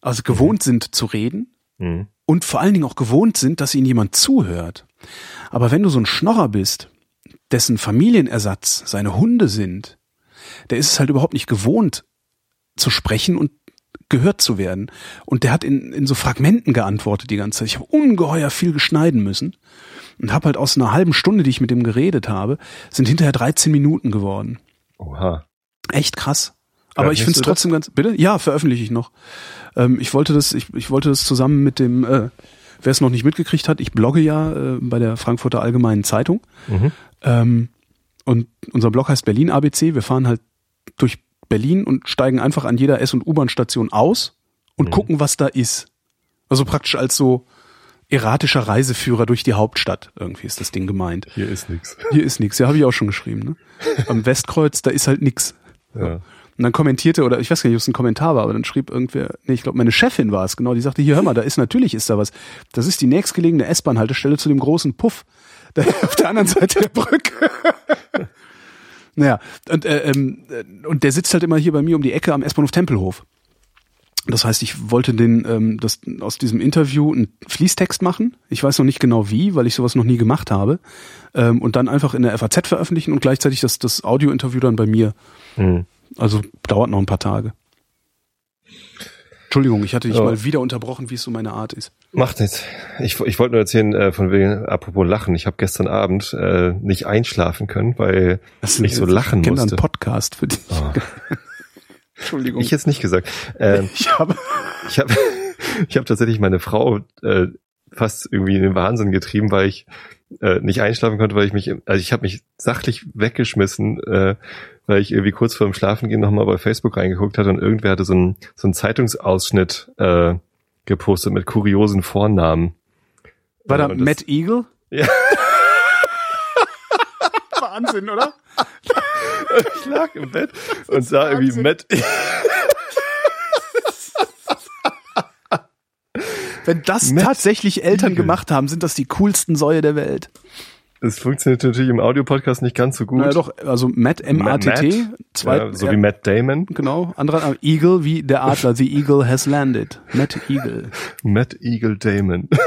Speaker 1: also gewohnt mhm. sind zu reden mhm. und vor allen Dingen auch gewohnt sind, dass ihnen jemand zuhört. Aber wenn du so ein Schnorrer bist, dessen Familienersatz seine Hunde sind, der ist es halt überhaupt nicht gewohnt zu sprechen und gehört zu werden. Und der hat in, in so Fragmenten geantwortet die ganze Zeit. Ich habe ungeheuer viel geschneiden müssen und habe halt aus einer halben Stunde, die ich mit dem geredet habe, sind hinterher 13 Minuten geworden.
Speaker 2: Oha.
Speaker 1: Echt krass. Aber ich finde es trotzdem ganz. Bitte? Ja, veröffentliche ich noch. Ähm, ich wollte das, ich, ich wollte das zusammen mit dem, äh, wer es noch nicht mitgekriegt hat, ich blogge ja äh, bei der Frankfurter Allgemeinen Zeitung. Mhm. Ähm, und unser Blog heißt Berlin ABC. Wir fahren halt durch Berlin und steigen einfach an jeder S- und U-Bahn-Station aus und mhm. gucken, was da ist. Also praktisch als so erratischer Reiseführer durch die Hauptstadt. Irgendwie ist das Ding gemeint.
Speaker 2: Hier ist nix.
Speaker 1: Hier ist nix. Ja, habe ich auch schon geschrieben. Ne? Am Westkreuz, da ist halt nix.
Speaker 2: Ja.
Speaker 1: Und dann kommentierte, oder ich weiß gar nicht, ob es ein Kommentar war, aber dann schrieb irgendwer, nee, ich glaube, meine Chefin war es, genau, die sagte, hier, hör mal, da ist natürlich ist da was. Das ist die nächstgelegene S-Bahn-Haltestelle zu dem großen Puff. Da, auf der anderen Seite der Brücke. naja, und, äh, ähm, und der sitzt halt immer hier bei mir um die Ecke am S-Bahnhof Tempelhof. Das heißt, ich wollte den, ähm, das, aus diesem Interview einen Fließtext machen. Ich weiß noch nicht genau wie, weil ich sowas noch nie gemacht habe. Ähm, und dann einfach in der FAZ veröffentlichen und gleichzeitig das, das Audio-Interview dann bei mir mhm. Also dauert noch ein paar Tage. Entschuldigung, ich hatte dich ja. mal wieder unterbrochen, wie es so meine Art ist.
Speaker 2: Macht nichts. Ich, ich wollte nur erzählen, äh, von wegen, apropos Lachen, ich habe gestern Abend äh, nicht einschlafen können, weil das ich so lachen
Speaker 1: ich
Speaker 2: musste.
Speaker 1: Ich einen Podcast für dich. Oh. Entschuldigung.
Speaker 2: Ich jetzt nicht gesagt. Äh,
Speaker 1: ich habe
Speaker 2: ich hab, ich hab tatsächlich meine Frau äh, fast irgendwie in den Wahnsinn getrieben, weil ich äh, nicht einschlafen konnte, weil ich mich, also ich habe mich sachlich weggeschmissen, äh, weil ich irgendwie kurz vor dem Schlafengehen nochmal bei Facebook reingeguckt hatte und irgendwer hatte so einen so einen Zeitungsausschnitt äh, gepostet mit kuriosen Vornamen.
Speaker 1: War da
Speaker 2: Äh,
Speaker 1: Matt Eagle?
Speaker 2: Ja.
Speaker 1: Wahnsinn, oder?
Speaker 2: Ich lag im Bett und sah irgendwie
Speaker 1: Wahnsinn.
Speaker 2: Matt.
Speaker 1: Wenn das
Speaker 2: Matt
Speaker 1: tatsächlich Eltern gemacht haben, sind das die coolsten Säue der Welt.
Speaker 2: Das funktioniert natürlich im Audiopodcast nicht ganz so gut.
Speaker 1: Naja, doch, also Matt M-A-T-T,
Speaker 2: ja, so wie Matt Damon.
Speaker 1: genau, anderer Eagle wie der Adler, the Eagle has landed. Matt Eagle.
Speaker 2: Matt Eagle Damon.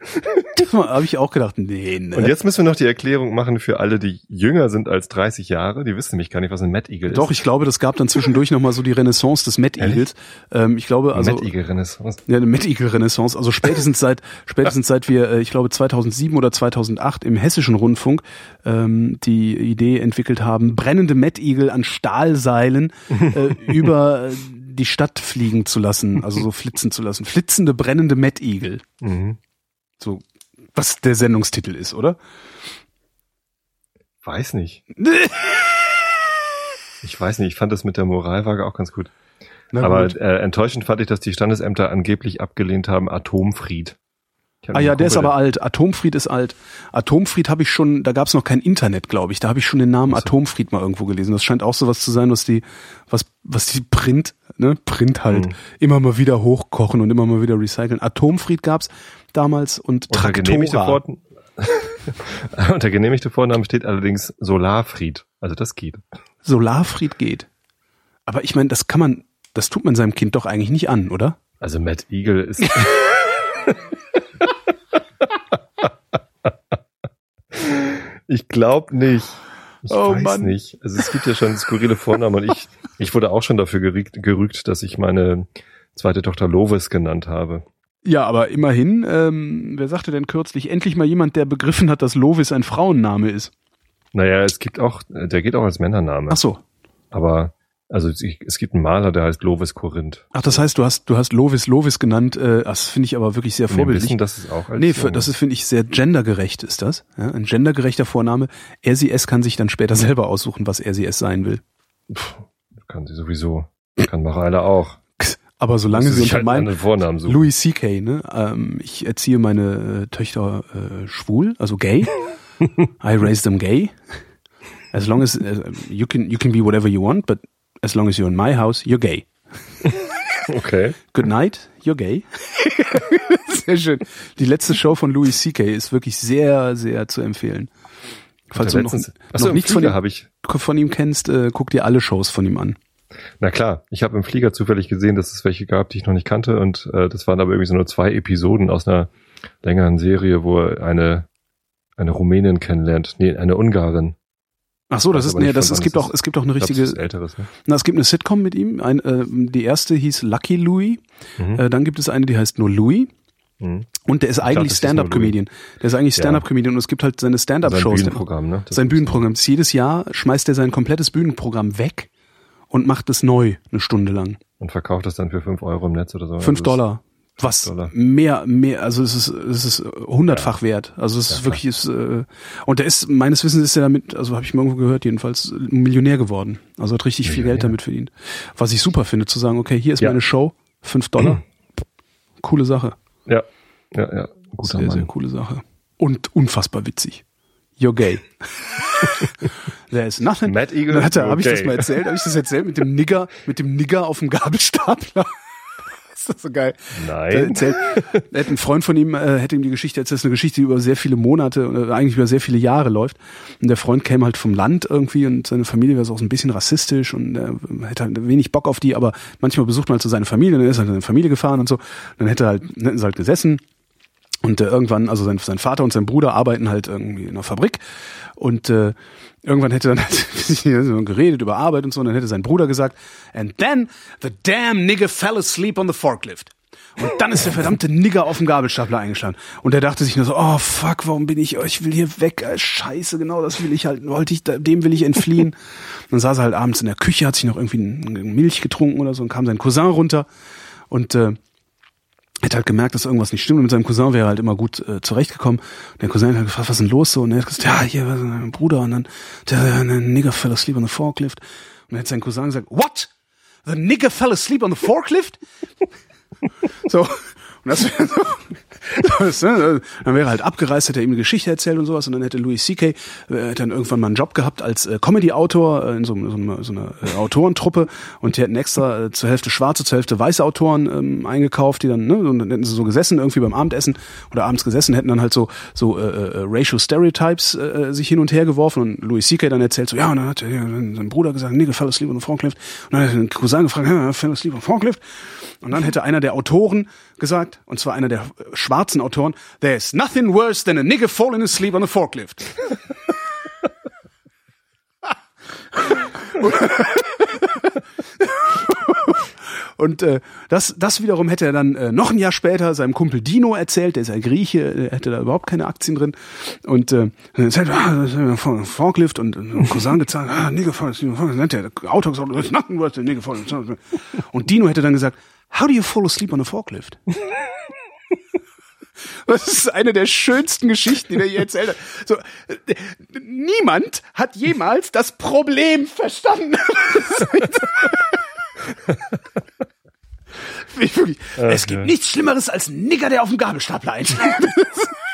Speaker 1: Das habe ich auch gedacht, nee, ne.
Speaker 2: Und jetzt müssen wir noch die Erklärung machen für alle, die jünger sind als 30 Jahre. Die wissen nämlich gar nicht, was ein Matt Eagle
Speaker 1: Doch,
Speaker 2: ist.
Speaker 1: ich glaube, das gab dann zwischendurch nochmal so die Renaissance des
Speaker 2: Ehrlich?
Speaker 1: Eagles. Ähm, ich glaube, also
Speaker 2: Matt Eagle Renaissance.
Speaker 1: Ja, eine Matt Eagle Renaissance. Also spätestens seit spätestens seit wir, äh, ich glaube 2007 oder 2008 im hessischen Rundfunk ähm, die Idee entwickelt haben, brennende Matt Eagle an Stahlseilen äh, über äh, die Stadt fliegen zu lassen, also so flitzen zu lassen. Flitzende, brennende Matt Eagle.
Speaker 2: Mhm.
Speaker 1: So, was der Sendungstitel ist, oder?
Speaker 2: Weiß nicht. Ich weiß nicht. Ich fand das mit der Moralwaage auch ganz gut.
Speaker 1: Na
Speaker 2: Aber
Speaker 1: gut.
Speaker 2: äh, enttäuschend fand ich, dass die Standesämter angeblich abgelehnt haben Atomfried.
Speaker 1: Ah ja, der ist aber alt. Atomfried ist alt. Atomfried habe ich schon, da gab es noch kein Internet, glaube ich. Da habe ich schon den Namen
Speaker 2: Ach so.
Speaker 1: Atomfried mal irgendwo gelesen. Das scheint auch sowas zu sein, was die, was, was die Print, ne, Print halt,
Speaker 2: Mhm.
Speaker 1: immer mal wieder hochkochen und immer mal wieder recyceln. Atomfried gab's damals und
Speaker 2: Unter genehmigte,
Speaker 1: Traktora.
Speaker 2: Vor unter genehmigte Vornamen steht allerdings Solarfried. Also das geht.
Speaker 1: Solarfried geht. Aber ich meine, das kann man, das tut man seinem Kind doch eigentlich nicht an, oder?
Speaker 2: Also Matt Eagle ist. ich glaube nicht. Ich
Speaker 1: Oh
Speaker 2: weiß
Speaker 1: Mann.
Speaker 2: nicht. Also es gibt ja schon skurrile Vornamen und ich, ich wurde auch schon dafür gerügt, gerügt, dass ich meine zweite Tochter Lovis genannt habe.
Speaker 1: Ja, aber immerhin, ähm, wer sagte denn kürzlich, endlich mal jemand, der begriffen hat, dass Lovis ein Frauenname ist.
Speaker 2: Naja, es gibt auch, der geht auch als Männername.
Speaker 1: Ach so.
Speaker 2: Aber, also es gibt einen Maler, der heißt Lovis Korinth.
Speaker 1: Ach, das heißt, du hast, du hast Lovis Lovis genannt. Äh, das finde ich aber wirklich sehr
Speaker 2: wir
Speaker 1: vorbildlich.
Speaker 2: wissen, dass es auch als
Speaker 1: Nee, für, das ist, finde ich, sehr gendergerecht ist das. Ja, ein gendergerechter Vorname. Er, sie, es kann sich dann später selber aussuchen, was er, sie, es sein will.
Speaker 2: Pff, kann sie sowieso. Kann Mareile auch.
Speaker 1: Aber solange sie unter
Speaker 2: halt
Speaker 1: meinem
Speaker 2: einen Vornamen suchen.
Speaker 1: Louis C.K., ne? Ähm, ich erziehe meine äh, Töchter äh, schwul, also gay. I raise them gay. As long as uh, you can you can be whatever you want, but as long as you're in my house, you're gay.
Speaker 2: Okay.
Speaker 1: Good night, you're gay. sehr schön. Die letzte Show von Louis C.K. ist wirklich sehr, sehr zu empfehlen. Falls du noch,
Speaker 2: Letztens-
Speaker 1: noch
Speaker 2: Achso,
Speaker 1: nichts von ihm,
Speaker 2: ich.
Speaker 1: von ihm kennst, äh, guck dir alle Shows von ihm an.
Speaker 2: Na klar, ich habe im Flieger zufällig gesehen, dass es welche gab, die ich noch nicht kannte und äh, das waren aber irgendwie so nur zwei Episoden aus einer längeren Serie, wo er eine eine Rumänin kennenlernt, nee, eine Ungarin.
Speaker 1: Ach so, das ist nee, das es gibt auch es gibt auch eine
Speaker 2: Ich glaub,
Speaker 1: richtige
Speaker 2: das ist älteres, ne?
Speaker 1: Na, es gibt eine Sitcom mit ihm. Ein, äh, die erste hieß Lucky Louie.
Speaker 2: Mhm.
Speaker 1: Äh, dann gibt es eine, die heißt nur Louis.
Speaker 2: Mhm.
Speaker 1: Und der ist eigentlich Stand-up-Comedian. Der ist eigentlich
Speaker 2: Ja.
Speaker 1: Stand-up-Comedian und es gibt halt seine
Speaker 2: Sein
Speaker 1: Stand-up-Shows.
Speaker 2: Bühnenprogramm, ne? Das
Speaker 1: Sein Bühnenprogramm. Jedes Jahr schmeißt er sein komplettes Bühnenprogramm weg und macht es neu, eine Stunde lang.
Speaker 2: Und verkauft das dann für fünf Euro im Netz oder so.
Speaker 1: Fünf
Speaker 2: Also
Speaker 1: Dollar. Was
Speaker 2: Dollar.
Speaker 1: mehr, mehr, also es ist, es ist hundertfach wert. Also es ist
Speaker 2: Ja,
Speaker 1: wirklich, ist, äh, und der ist, meines Wissens ist er damit, also habe ich mal irgendwo gehört, jedenfalls Millionär geworden. Also hat richtig viel
Speaker 2: Millionär.
Speaker 1: Geld damit verdient. Was ich super finde, zu sagen, okay, hier ist
Speaker 2: Ja.
Speaker 1: meine Show, fünf Dollar. Coole Sache.
Speaker 2: ist- Ja, ja, ja. Guter
Speaker 1: sehr,
Speaker 2: Mann.
Speaker 1: sehr coole Sache. Und unfassbar witzig. You're gay. There is nothing.
Speaker 2: Matt Eagle,
Speaker 1: Dann hat er,
Speaker 2: you're
Speaker 1: habe ich das mal erzählt? Habe ich das erzählt mit dem Nigger, mit dem Nigger auf dem Gabelstapler? ist das so geil?
Speaker 2: Nein.
Speaker 1: erzählt, er ein Freund von ihm, äh, hätte ihm die Geschichte erzählt, das ist eine Geschichte, die über sehr viele Monate, oder eigentlich über sehr viele Jahre läuft. Und der Freund käme halt vom Land irgendwie und seine Familie wäre so auch so ein bisschen rassistisch und er hätte halt wenig Bock auf die, aber manchmal besucht man halt so seine Familie und er ist halt in seine Familie gefahren und so. Dann hätte er halt, dann hätten sie halt gesessen und äh, irgendwann, also sein, sein Vater und sein Bruder arbeiten halt irgendwie in einer Fabrik und äh, irgendwann hätte dann halt geredet über Arbeit und so und dann hätte sein Bruder gesagt, and then the damn nigger fell asleep on the forklift. Und dann ist der verdammte Nigger auf dem Gabelstapler eingeschlagen. Und er dachte sich nur so, oh fuck, warum bin ich, ich will hier weg, äh, scheiße, genau das will ich halt, wollte ich, dem will ich entfliehen. dann saß er halt abends in der Küche, hat sich noch irgendwie Milch getrunken oder so und kam sein Cousin runter und äh, hätte halt gemerkt, dass irgendwas nicht stimmt. Und mit seinem Cousin wäre er halt immer gut äh, zurechtgekommen. Und der Cousin hat gefragt, was ist denn los so? Und er hat gesagt, ja, hier, mein Bruder? Und dann, der, der nigger fell asleep on the forklift. Und dann hat sein Cousin gesagt, what? The nigger fell asleep on the forklift? so. Und das wäre so, das, ne, dann wäre er halt abgereist, hätte er ihm eine Geschichte erzählt und sowas und dann hätte Louis C.K. Äh, dann irgendwann mal einen Job gehabt als äh, Comedy-Autor äh, in so, so, so einer äh, Autorentruppe und die hätten extra äh, zur Hälfte schwarze, zur Hälfte weiße Autoren ähm, eingekauft, die dann, ne, und dann hätten sie so gesessen irgendwie beim Abendessen oder abends gesessen, hätten dann halt so so äh, äh, Racial Stereotypes äh, sich hin und her geworfen und Louis C.K. dann erzählt so, ja, und dann hat ja, sein Bruder gesagt, Nigga fell asleep on forklift und dann hat den Cousin gefragt, ja, fell asleep on forklift und dann hätte einer der Autoren gesagt, und zwar einer der äh, schwarzen Autoren, There's nothing worse than a nigger falling asleep on a forklift. Und äh, das, das wiederum hätte er dann äh, noch ein Jahr später seinem Kumpel Dino erzählt, der ist ja Grieche, der hätte da überhaupt keine Aktien drin. Und äh, erzählt, ah, Forklift und ein Cousin gezahlt, ah, Nigger Auto gesagt, nothing worse than Nigger Und Dino hätte dann gesagt, How do you fall asleep on a forklift? Das ist eine der schönsten Geschichten, die er je erzählt hat. So, äh, niemand hat jemals das Problem verstanden. Es gibt nichts Schlimmeres als ein Nigger, der auf dem Gabelstapler einschlägt.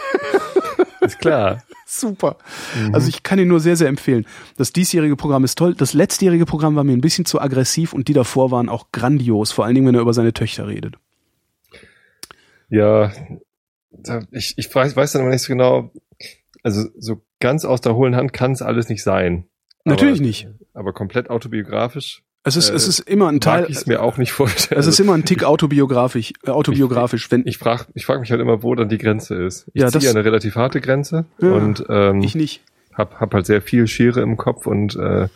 Speaker 2: ist klar.
Speaker 1: Super. Mhm. Also ich kann ihn nur sehr, sehr empfehlen. Das diesjährige Programm ist toll. Das letztjährige Programm war mir ein bisschen zu aggressiv und die davor waren auch grandios, vor allen Dingen, wenn er über seine Töchter redet.
Speaker 2: Ja, ich, ich weiß, weiß dann immer nicht so genau, also so ganz aus der hohlen Hand kann es alles nicht sein.
Speaker 1: Natürlich aber, nicht.
Speaker 2: Aber komplett autobiografisch
Speaker 1: es ist, äh, es ist immer ein Teil.
Speaker 2: Ich mir auch nicht vorstellen.
Speaker 1: Es ist immer ein Tick autobiografisch, äh, autobiografisch.
Speaker 2: Ich, wenn ich frage, ich frage mich halt immer, wo dann die Grenze ist. Ich ja, ziehe eine relativ harte Grenze ja, und ähm,
Speaker 1: ich nicht.
Speaker 2: Hab, hab halt sehr viel Schere im Kopf und äh,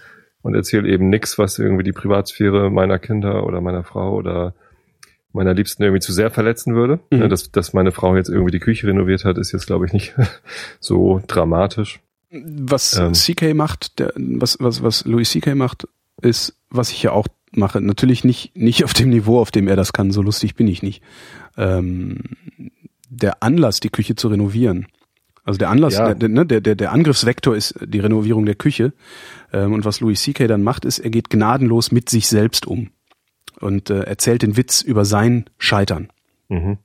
Speaker 2: und erzähle eben nichts, was irgendwie die Privatsphäre meiner Kinder oder meiner Frau oder meiner Liebsten irgendwie zu sehr verletzen würde. Mhm. Dass, dass meine Frau jetzt irgendwie die Küche renoviert hat, ist jetzt glaube ich nicht so dramatisch.
Speaker 1: Was ähm, CK macht, der, was was was Louis CK macht, ist, was ich ja auch mache, natürlich nicht, nicht auf dem Niveau, auf dem er das kann, so lustig bin ich nicht. Ähm, der Anlass, die Küche zu renovieren. Also der Anlass, ja. der, der, der, der Angriffsvektor ist die Renovierung der Küche. Ähm, und was Louis C.K. dann macht, ist, er geht gnadenlos mit sich selbst um und äh, erzählt den Witz über sein Scheitern. Mhm.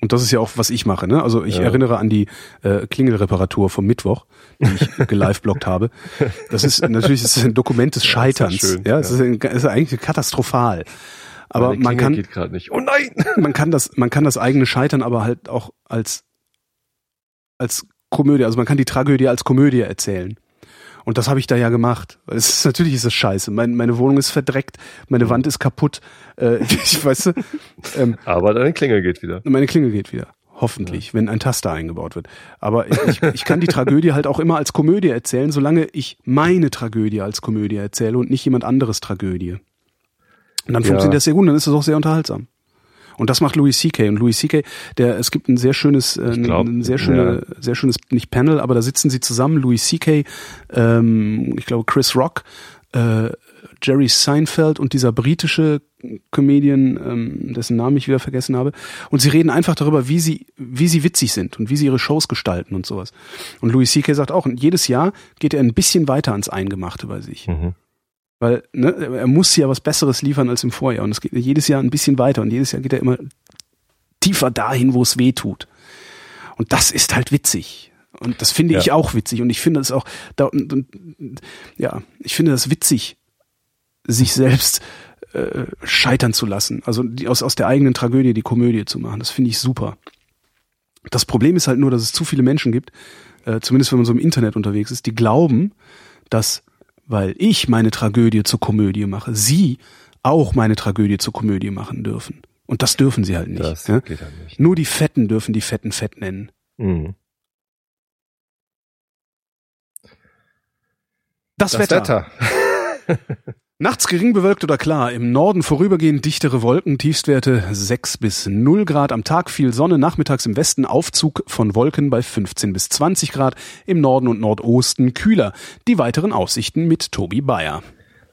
Speaker 1: Und das ist ja auch, was ich mache. Ne? Also ich ja. erinnere an die äh, Klingelreparatur vom Mittwoch, die ich geliveblogt habe. Das ist natürlich das ist ein Dokument des Scheiterns. Ja, ist ja, es ist, ein, ist eigentlich katastrophal. Aber man kann
Speaker 2: geht gerade nicht. Oh nein!
Speaker 1: Man kann das, man kann das eigene Scheitern aber halt auch als als Komödie, also man kann die Tragödie als Komödie erzählen. Und das habe ich da ja gemacht. Es ist, natürlich ist es scheiße. Mein, meine Wohnung ist verdreckt, meine Wand ist kaputt. Äh, ich weiß.
Speaker 2: Ähm, Aber deine Klingel geht wieder.
Speaker 1: Meine Klingel geht wieder. Hoffentlich, ja. wenn ein Taster eingebaut wird. Aber ich, ich kann die Tragödie halt auch immer als Komödie erzählen, solange ich meine Tragödie als Komödie erzähle und nicht jemand anderes Tragödie. Und dann ja. funktioniert das sehr gut, dann ist es auch sehr unterhaltsam. Und das macht Louis C.K. Und Louis C.K., der, es gibt ein sehr schönes, äh, glaub, ein sehr schöne, ja. sehr schönes, nicht Panel, aber da sitzen sie zusammen, Louis C.K., ähm, ich glaube Chris Rock, äh, Jerry Seinfeld und dieser britische Comedian, ähm, dessen Namen ich wieder vergessen habe. Und sie reden einfach darüber, wie sie, wie sie witzig sind und wie sie ihre Shows gestalten und sowas. Und Louis C.K. sagt auch, jedes Jahr geht er ein bisschen weiter ans Eingemachte bei sich. Mhm. Weil ne, er muss ja was Besseres liefern als im Vorjahr. Und es geht jedes Jahr ein bisschen weiter und jedes Jahr geht er immer tiefer dahin, wo es weh tut. Und das ist halt witzig. Und das finde ja. ich auch witzig. Und ich finde das auch, da, und, und, ja, ich finde das witzig, sich selbst äh, scheitern zu lassen. Also die, aus, aus der eigenen Tragödie die Komödie zu machen. Das finde ich super. Das Problem ist halt nur, dass es zu viele Menschen gibt, äh, zumindest wenn man so im Internet unterwegs ist, die glauben, dass weil ich meine Tragödie zur Komödie mache, sie auch meine Tragödie zur Komödie machen dürfen. Und das dürfen sie halt nicht. Das ja? geht halt nicht. Nur die Fetten dürfen die Fetten Fett nennen. Mhm. Das, das Wetter. Wetter. Nachts gering bewölkt oder klar, im Norden vorübergehend dichtere Wolken, Tiefstwerte 6 bis 0 Grad, am Tag viel Sonne, nachmittags im Westen Aufzug von Wolken bei 15 bis 20 Grad, im Norden und Nordosten kühler. Die weiteren Aussichten mit Tobi Bayer.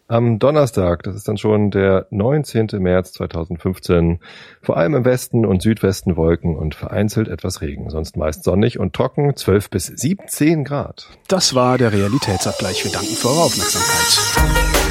Speaker 2: Am Donnerstag, das ist dann schon der 19. März 2015, vor allem im Westen und Südwesten Wolken und vereinzelt etwas Regen, sonst meist sonnig und trocken, 12 bis 17 Grad.
Speaker 1: Das war der Realitätsabgleich. Wir danken für eure Aufmerksamkeit.